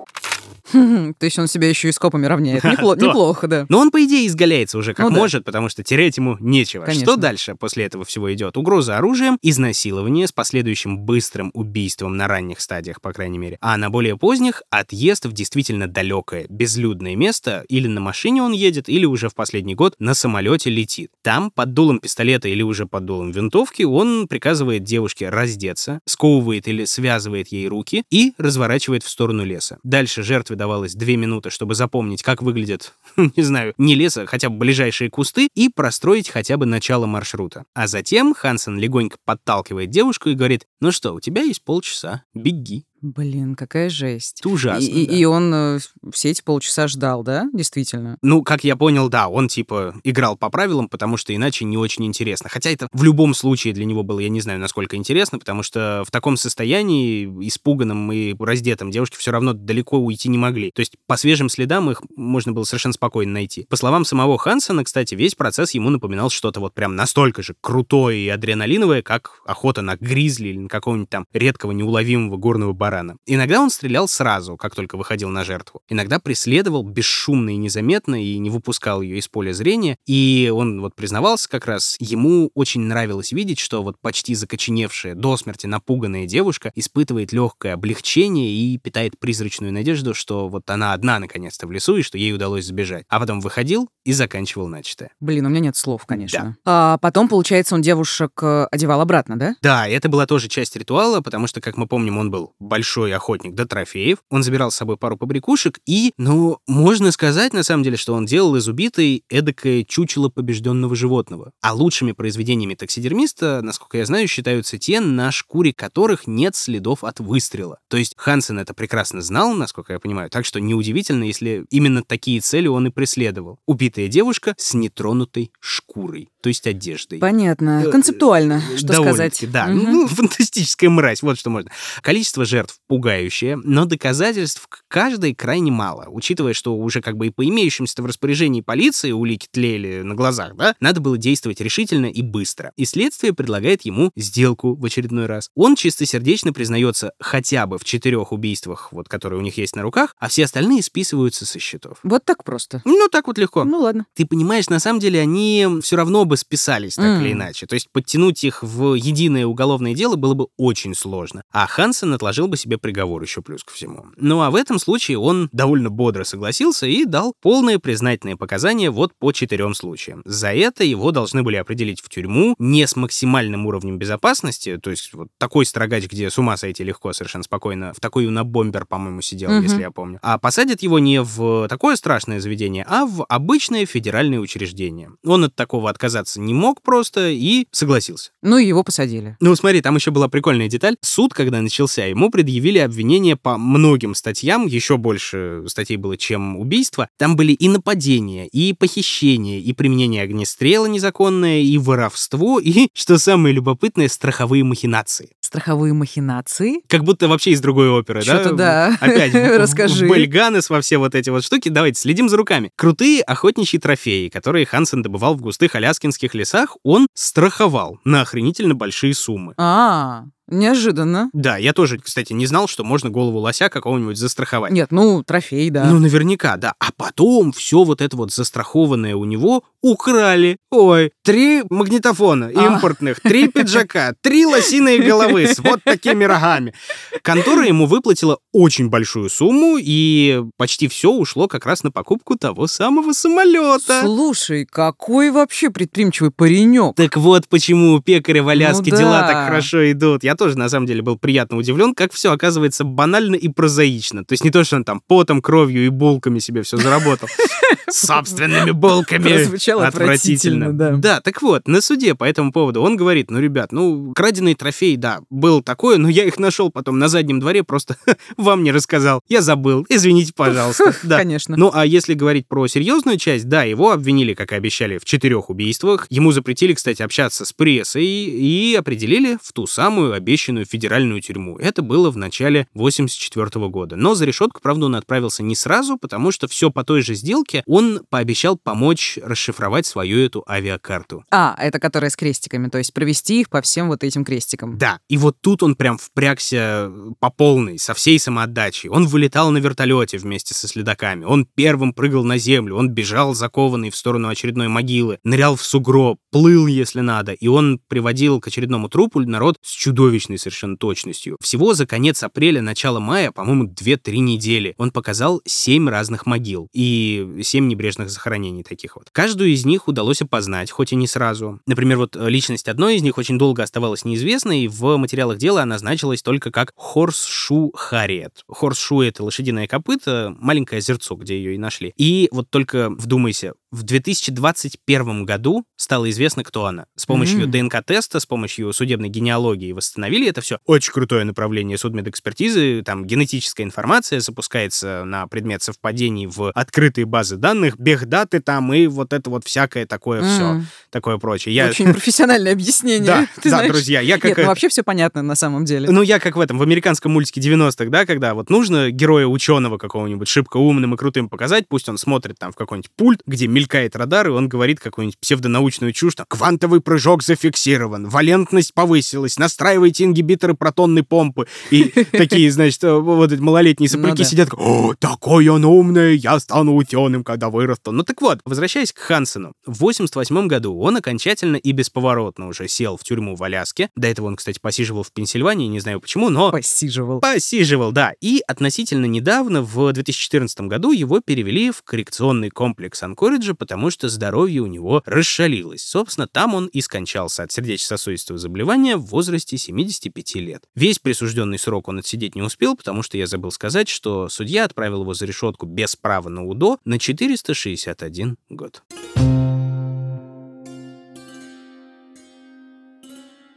B: То есть он себя еще и скопами равняет. Неплохо, да.
A: Но он, по идее, изгаляется уже как
B: Ну
A: может, потому что терять ему нечего. Что дальше после этого всего идет? Угроза оружием, изнасилование с последующим быстрым убийством на ранних стадиях, по крайней мере. А на более поздних — отъезд в действительно далекое, безлюдное место. Или на машине он едет, или уже в последний год на самолете летит. Там, под дулом пистолета или уже под дулом винтовки, он приказывает девушке раздеться, сковывает или связывает ей руки и разворачивает в сторону леса. Дальше жертве давалось две минуты, чтобы запомнить, как выглядят, не знаю, не лес, а хотя бы ближайшие кусты, и простроить хотя бы начало маршрута. А затем Хансен легонько подталкивает девушку и говорит, ну что, у тебя есть полчаса, беги.
B: Блин, какая жесть.
A: Это ужасно,
B: И,
A: да.
B: и он э, все эти полчаса ждал, да? Действительно.
A: Ну, как я понял, да, он типа играл по правилам, потому что иначе не очень интересно. Хотя это в любом случае для него было, я не знаю, насколько интересно, потому что в таком состоянии, испуганном и раздетом, девушки все равно далеко уйти не могли. То есть по свежим следам их можно было совершенно спокойно найти. По словам самого Хансона, кстати, весь процесс ему напоминал что-то вот прям настолько же крутое и адреналиновое, как охота на гризли или на какого-нибудь там редкого неуловимого горного барана. Иногда он стрелял сразу, как только выходил на жертву. Иногда преследовал бесшумно и незаметно и не выпускал ее из поля зрения. И он вот признавался как раз, ему очень нравилось видеть, что вот почти закоченевшая, до смерти напуганная девушка испытывает легкое облегчение и питает призрачную надежду, что вот она одна наконец-то в лесу и что ей удалось сбежать. А потом выходил и заканчивал начатое.
B: Блин, у меня нет слов, конечно. А потом, получается, он девушек э, одевал обратно, да?
A: Да, это была тоже часть ритуала, потому что, как мы помним, он был большой охотник до трофеев. Он забирал с собой пару побрякушек, и, ну, можно сказать, на самом деле, что он делал из убитой эдакое чучело побежденного животного. А лучшими произведениями таксидермиста, насколько я знаю, считаются те, на шкуре которых нет следов от выстрела. То есть Хансен это прекрасно знал, насколько я понимаю, так что неудивительно, если именно такие цели он и преследовал. Убитая девушка с нетронутой шкурой, то есть одеждой.
B: Понятно.
A: Э,
B: Концептуально, что
A: Довольно-таки,
B: сказать.
A: Да,
B: Мгм.
A: ну, фантастическая мразь, вот что можно. Количество жертв пугающее, но доказательств к каждой крайне мало. Учитывая, что уже как бы и по имеющимся в распоряжении полиции улики тлели на глазах, да, надо было действовать решительно и быстро. И следствие предлагает ему сделку в очередной раз. Он чистосердечно признается хотя бы в четырех убийствах, вот, которые у них есть на руках, а все остальные списываются со счетов.
B: Вот так просто.
A: Ну, так вот легко
B: Ну ладно.
A: ты понимаешь, на самом деле они все равно бы списались так или
B: М.
A: иначе. То есть подтянуть их в единое уголовное дело было бы очень сложно. А Хансен отложил бы себе приговор еще плюс ко всему. Ну а в этом случае он довольно бодро согласился и дал полные признательные показания вот по четырем случаям. За это его должны были определить в тюрьму не с максимальным уровнем безопасности, то есть вот такой строгач, где с ума сойти легко, совершенно спокойно, в такой на бомбер, по-моему, сидел,
B: Мгм.
A: если я помню. А посадят его не в такое страшное заведение, а в обычное федеральное учреждение. Он от такого отказаться не мог просто и согласился.
B: Ну и его посадили.
A: Ну, смотри, там еще была прикольная деталь. Суд, когда начался, ему предъявили обвинения по многим статьям, еще больше статей было, чем убийство. Там были и нападения, и похищение, и применение огнестрела незаконное, и воровство, и, что самое любопытное, страховые махинации.
B: Страховые махинации.
A: Как будто вообще из другой оперы, да?
B: Что-то да.
A: Опять,
B: Расскажи.
A: Бельганес во все вот эти вот штуки. Давайте, следим за руками. Крутые охотничьи трофеи, которые Хансен добывал в густых аляскинских лесах, он страховал на охренительно большие суммы.
B: А, неожиданно.
A: Да, я тоже, кстати, не знал, что можно голову лося какого-нибудь застраховать.
B: Нет, ну, трофей, да.
A: Ну, наверняка, да. А потом все вот это вот застрахованное у него украли. Ой, три магнитофона
B: А.
A: импортных, три пиджака, три лосиные головы с вот такими рогами. Контора ему выплатила очень большую сумму, и почти все ушло как раз на покупку того самого самолета.
B: Слушай, какой вообще предприимчивый паренек.
A: Так вот почему у пекаря в Аляске
B: Ну
A: дела
B: да.
A: так хорошо идут. Я тоже, на самом деле, был приятно удивлен, как все оказывается банально и прозаично. То есть не то, что он там потом, кровью и булками себе все заработал. Собственными булками.
B: Прозвучало отвратительно, да.
A: Да, так вот, на суде по этому поводу он говорит, ну, ребят, ну, краденый трофей, да, был такое, но я их нашел потом на заднем дворе, просто вам не рассказал. Я забыл, извините, пожалуйста. Да.
B: Конечно.
A: Ну, а если говорить про серьезную часть, да, его обвинили, как и обещали, в четырех убийствах. Ему запретили, кстати, общаться с прессой и определили в ту самую обещанную федеральную тюрьму. Это было в начале 84 года. Но за решетку, правда, он отправился не сразу, потому что все по той же сделке он пообещал помочь расшифровать свою эту авиакарту.
B: А, это которая с крестиками, то есть провести их по всем вот этим крестикам.
A: Да, и вот тут он прям впрягся по полной, со всей самоотдачей. Он вылетал на вертолете вместе со следаками, он первым прыгал на землю, он бежал закованный в сторону очередной могилы, нырял в сугроб, плыл, если надо, и он приводил к очередному трупу народ с чудовищной совершенно точностью. Всего за конец апреля, начало мая, по-моему, 2-3 недели, он показал 7 разных могил и 7 небрежных захоронений таких вот. Каждую из них удалось опознать, хоть и не сразу. Например, вот э, личность одной из них очень долго оставалась неизвестной, в материалах дела она значилась только как Хорсшу Харриет. Хорсшу — это лошадиное копыто, маленькое озерцо, где ее и нашли. И вот только вдумайся, В 2021 году стало известно, кто она. С помощью
B: Мгм.
A: ДНК-теста, с помощью судебной генеалогии восстановили это все. Очень крутое направление судмедэкспертизы. Там генетическая информация запускается на предмет совпадений в открытые базы данных, бехдаты там и вот это вот всякое такое все,
B: М,
A: такое прочее. Я...
B: Очень профессиональное объяснение.
A: Да, да, друзья, я как...
B: Нет, ну вообще все понятно на самом деле.
A: Ну, я как в этом, в американском мультике 90-х, да, когда вот нужно героя ученого какого-нибудь шибко умным и крутым показать, пусть он смотрит там в какой-нибудь пульт, где мелькает радар, и он говорит какую-нибудь псевдонаучную чушь, там, квантовый прыжок зафиксирован, валентность повысилась, настраивайте ингибиторы протонной помпы. И такие, значит, э, вот эти малолетние
B: Ну
A: сопляки сидят, о, такой он умный, я стану ученым, когда вырасту. Ну так вот, возвращаясь к Хансену. В 88 году он окончательно и бесповоротно уже сел в тюрьму в Аляске. До этого он, кстати, посиживал в Пенсильвании, не знаю почему, но
B: Посиживал.
A: посиживал, да. И относительно недавно, в 2014 году, его перевели в коррекционный комплекс Анкориджа, потому что здоровье у него расшалилось. Собственно, там он и скончался от сердечно-сосудистого заболевания в возрасте 75 лет. Весь присужденный срок он отсидеть не успел, потому что я забыл сказать, что судья отправил его за решетку без права на УДО на 461 год.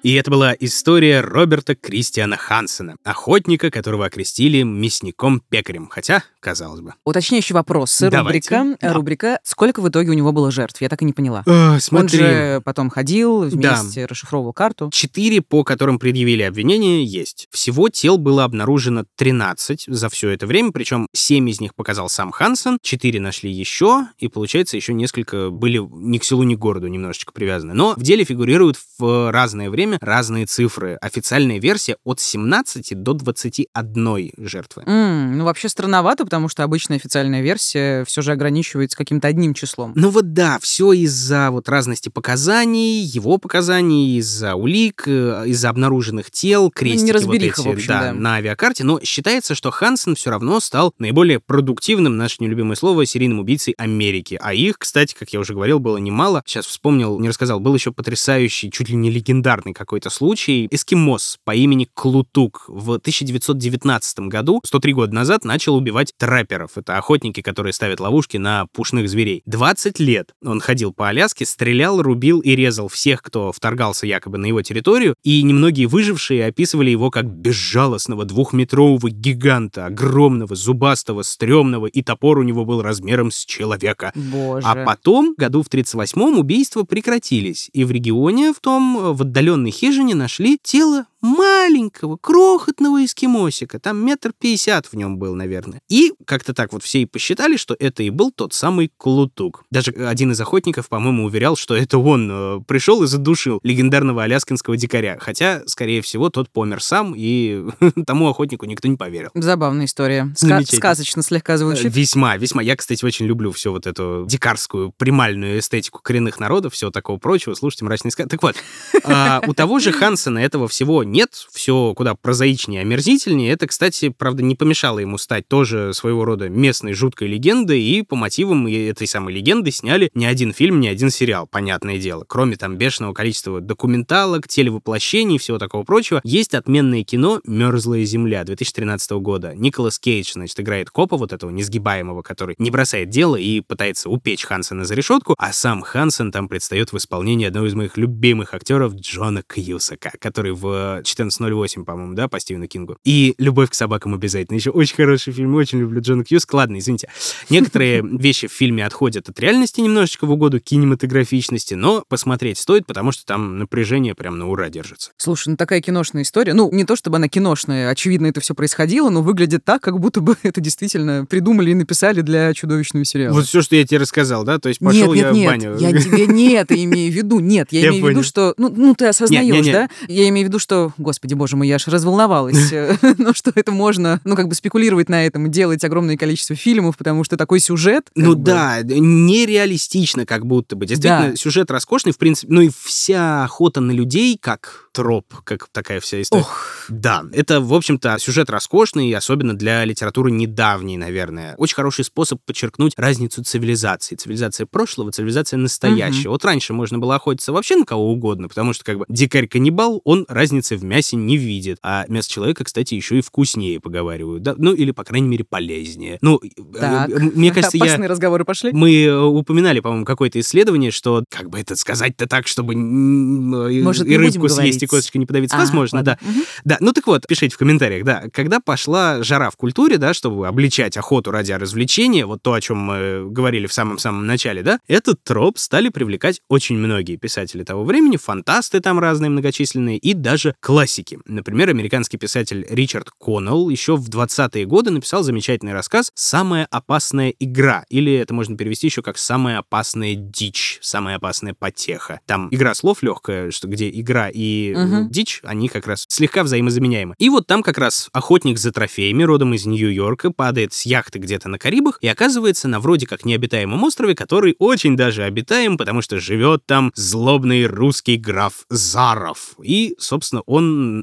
A: И это была история Роберта Кристиана Хансена, охотника, которого окрестили мясником-пекарем. Хотя, казалось бы.
B: Уточняющий вопрос.
A: Давайте.
B: Рубрика,
A: Да.
B: рубрика «Сколько в итоге у него было жертв?» Я так и не поняла.
A: Э,
B: Он
A: смотри,
B: же потом ходил,
A: Да.
B: вместе расшифровывал карту.
A: Четыре, по которым предъявили обвинение, есть. Всего тел было обнаружено 13 за все это время, причем 7 из них показал сам Хансен, 4 нашли еще, и, получается, еще несколько были ни к селу, ни к городу немножечко привязаны. Но в деле фигурируют в разное время разные цифры. Официальная версия от 17 до 21 жертвы.
B: М, ну, вообще странновато, потому что обычная официальная версия все же ограничивается каким-то одним числом.
A: Ну вот да, все из-за вот разности показаний, его показаний, из-за улик, э, из-за обнаруженных тел, крестики вот эти,
B: в общем,
A: да,
B: да.
A: на авиакарте. Но считается, что Хансен все равно стал наиболее продуктивным, наше нелюбимое слово, серийным убийцей Америки. А их, кстати, как я уже говорил, было немало. Сейчас вспомнил, не рассказал, был еще потрясающий, чуть ли не легендарный какой-то случай. Эскимос по имени Клутук в 1919 году, 103 года назад, начал убивать трапперов. Это охотники, которые ставят ловушки на пушных зверей. 20 лет он ходил по Аляске, стрелял, рубил и резал всех, кто вторгался якобы на его территорию, и немногие выжившие описывали его как безжалостного двухметрового гиганта, огромного, зубастого, стрёмного, и топор у него был размером с человека.
B: Боже.
A: А потом, году в 38-м, убийства прекратились, и в регионе, в том, в отдаленной хижине нашли тело маленького, крохотного эскимосика. Там метр пятьдесят в нем был, наверное. И как-то так вот все и посчитали, что это и был тот самый Клутук. Даже один из охотников, по-моему, уверял, что это он э, пришел и задушил легендарного аляскинского дикаря. Хотя, скорее всего, тот помер сам, и тому охотнику никто не поверил.
B: Забавная история. Ска- сказочно слегка
A: Э,
B: звучит.
A: Весьма, весьма. Я, кстати, очень люблю всю вот эту дикарскую, примальную эстетику коренных народов, всего такого прочего. Слушайте мрачные сказки. Так вот, а, у того же Хансена этого всего нет, все куда прозаичнее, омерзительнее. Это, кстати, правда, не помешало ему стать тоже своего рода местной жуткой легендой, и по мотивам этой самой легенды сняли не один фильм, не один сериал, понятное дело. Кроме там бешеного количества документалок, телевоплощений и всего такого прочего, есть отменное кино «Мерзлая земля» 2013 года. Николас Кейдж, значит, играет копа вот этого несгибаемого, который не бросает дело и пытается упечь Хансена за решетку, а сам Хансен там предстает в исполнении одного из моих любимых актеров Джона Кьюсака, который в 1408, по-моему, да, по Стивену Кингу. И «Любовь к собакам» обязательно. Еще очень хороший фильм, очень люблю Джона Кьюсак. Ладно, извините. Некоторые вещи в фильме отходят от реальности немножечко в угоду кинематографичности, но посмотреть стоит, потому что там напряжение прям на ура держится.
B: Слушай, ну такая киношная история. Ну, не то чтобы она киношная, очевидно, это все происходило, но выглядит так, как будто бы это действительно придумали и написали для чудовищного сериала.
A: Вот все, что я тебе рассказал, да? То есть пошел
B: нет,
A: я
B: нет,
A: в
B: нет,
A: баню.
B: я тебе не это имею в виду. Нет, я,
A: Я
B: имею в виду, что... Ну, ну ты осознаешь,
A: Не, не, не.
B: да? Я имею в виду, что... Господи, боже мой, я аж разволновалась. Ну, что это можно, ну, как бы спекулировать на этом и делать огромное количество фильмов, потому что такой сюжет...
A: Ну
B: бы,
A: да, нереалистично как будто бы. Действительно,
B: Да.
A: сюжет роскошный, в принципе. Ну и вся охота на людей, как троп, как такая вся история.
B: Ох,
A: Да, это, в общем-то, сюжет роскошный, особенно для литературы недавней, наверное. Очень хороший способ подчеркнуть разницу цивилизаций. Цивилизация прошлого, цивилизация настоящего. Вот раньше можно было охотиться вообще на кого угодно, потому что, как бы, дикарь-каннибал, он разницы в мясе не видит. А мясо человека, кстати, еще и вкуснее, поговаривают. Да? Ну, или, по крайней мере, полезнее. Ну, э,
B: так.
A: э, мне кажется, я...
B: Опасные разговоры пошли.
A: Мы э, упоминали, по-моему, какое-то исследование, что, как бы это сказать-то так, чтобы
B: Может,
A: и рыбку съесть, и
B: говорить?
A: косточкой не подавиться.
B: А,
A: Возможно,
B: ладно.
A: да.
B: Мгм.
A: Да, ну так вот, пишите в комментариях, да, когда пошла жара в культуре, да, чтобы обличать охоту ради развлечения, вот то, о чем мы говорили в самом-самом начале, да, этот троп стали привлекать очень многие писатели того времени, фантасты там разные многочисленные и даже классики. Например, американский писатель Ричард Коннелл еще в 20-е годы написал замечательный рассказ «Самая опасная игра», или это можно перевести еще как «Самая опасная дичь», «Самая опасная потеха». Там игра слов легкая, что где игра и
B: Мгм.
A: дичь, они как раз слегка взаимозаменяемы. И вот там как раз охотник за трофеями, родом из Нью-Йорка, падает с яхты где-то на Карибах и оказывается на вроде как необитаемом острове, который очень даже обитаем, потому что живет там злобный русский граф Заров. И, собственно, он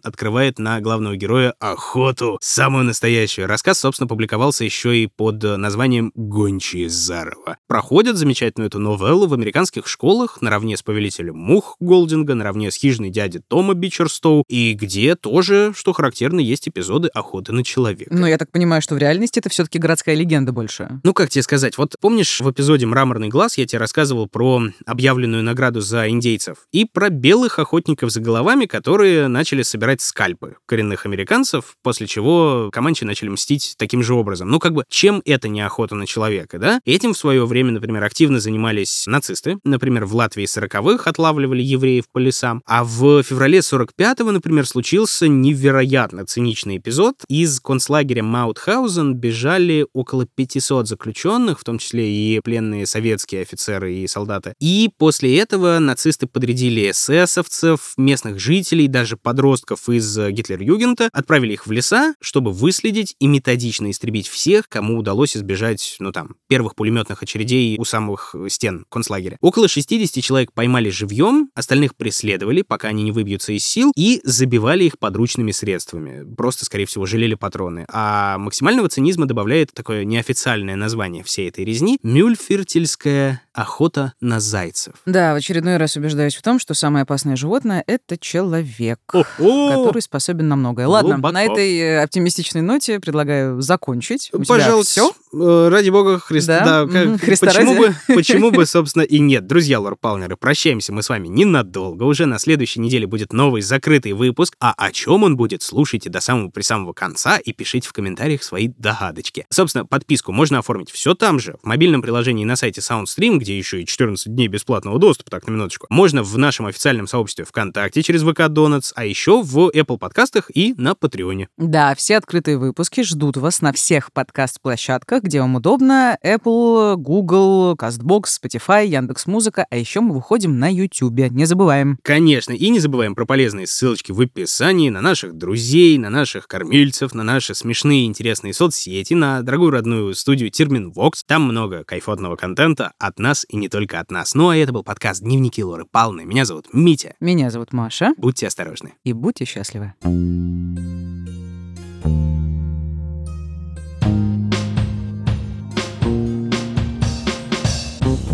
A: открывает на главного героя охоту, самую настоящую. Рассказ, собственно, публиковался еще и под названием «Гончие Зарова». Проходят замечательную эту новеллу в американских школах наравне с «Повелителем мух» Голдинга, наравне с «Хижиной дяди Тома Бичерстоу», и где тоже, что характерно, есть эпизоды охоты на человека.
B: Ну, я так понимаю, что в реальности это все-таки городская легенда больше.
A: Ну, как тебе сказать, вот помнишь в эпизоде «Мраморный глаз» я тебе рассказывал про объявленную награду за индейцев и про белых охотников за головами, которые начали собирать скальпы коренных американцев, после чего команчи начали мстить таким же образом. Ну, как бы, чем это не охота на человека, да? Этим в свое время, например, активно занимались нацисты. Например, в Латвии 40-х отлавливали евреев по лесам. А в феврале 45-го, например, случился невероятно циничный эпизод. Из концлагеря Маутхаузен бежали около 500 заключенных, в том числе и пленные советские офицеры и солдаты. И после этого нацисты подрядили эсэсовцев, местных жителей, даже подростков из э, Гитлер-Югента, отправили их в леса, чтобы выследить и методично истребить всех, кому удалось избежать, ну там, первых пулеметных очередей у самых э, стен концлагеря. Около 60 человек поймали живьем, остальных преследовали, пока они не выбьются из сил, и забивали их подручными средствами. Просто, скорее всего, жалели патроны. А максимального цинизма добавляет такое неофициальное название всей этой резни — мюльфертельская охота на зайцев.
B: Да, в очередной раз убеждаюсь в том, что самое опасное животное — это человек.
A: О-о!
B: который способен на многое. Ладно,
A: Глубоко.
B: на этой э, оптимистичной ноте предлагаю закончить. У
A: Пожалуйста,
B: всё?
A: Э, ради бога Христа.
B: Да?
A: Да,
B: Мгм, Христа
A: почему,
B: ради.
A: бы, почему бы, собственно, и нет. Друзья Лор Палмеры, прощаемся мы с вами ненадолго. Уже на следующей неделе будет новый закрытый выпуск. А о чем он будет, слушайте до самого при самого конца и пишите в комментариях свои догадочки. Собственно, подписку можно оформить все там же, в мобильном приложении на сайте SoundStream, где еще и 14 дней бесплатного доступа, так, на минуточку. Можно в нашем официальном сообществе ВКонтакте через ВК Donuts, а еще в Apple подкастах и на Патреоне.
B: Да, все открытые выпуски ждут вас на всех подкаст-площадках, где вам удобно. Apple, Google, CastBox, Spotify, Яндекс.Музыка. А еще мы выходим на YouTube. Не забываем.
A: Конечно, и не забываем про полезные ссылочки в описании на наших друзей, на наших кормильцев, на наши смешные интересные соцсети, на дорогую родную студию Терминвокс. Там много кайфотного контента от нас и не только от нас. Ну а это был подкаст «Дневники Лоры Палны». Меня зовут Митя.
B: Меня зовут Маша.
A: Будьте осторожны.
B: И будьте счастливы.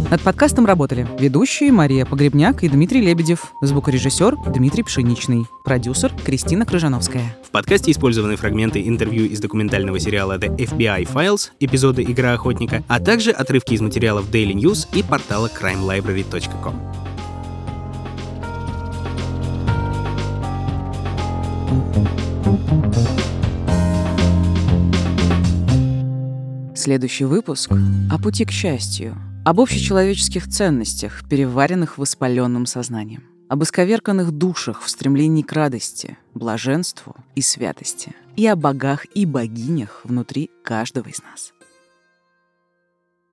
B: Над подкастом работали ведущие Мария Погребняк и Дмитрий Лебедев, звукорежиссер Дмитрий Пшеничный, продюсер Кристина Крыжановская.
A: В подкасте использованы фрагменты интервью из документального сериала The FBI Files, эпизоды «Игра охотника», а также отрывки из материалов Daily News и портала crimelibrary.com.
B: Следующий выпуск о пути к счастью, об общечеловеческих ценностях, переваренных воспаленным сознанием, об исковерканных душах в стремлении к радости, блаженству и святости, и о богах и богинях внутри каждого из нас.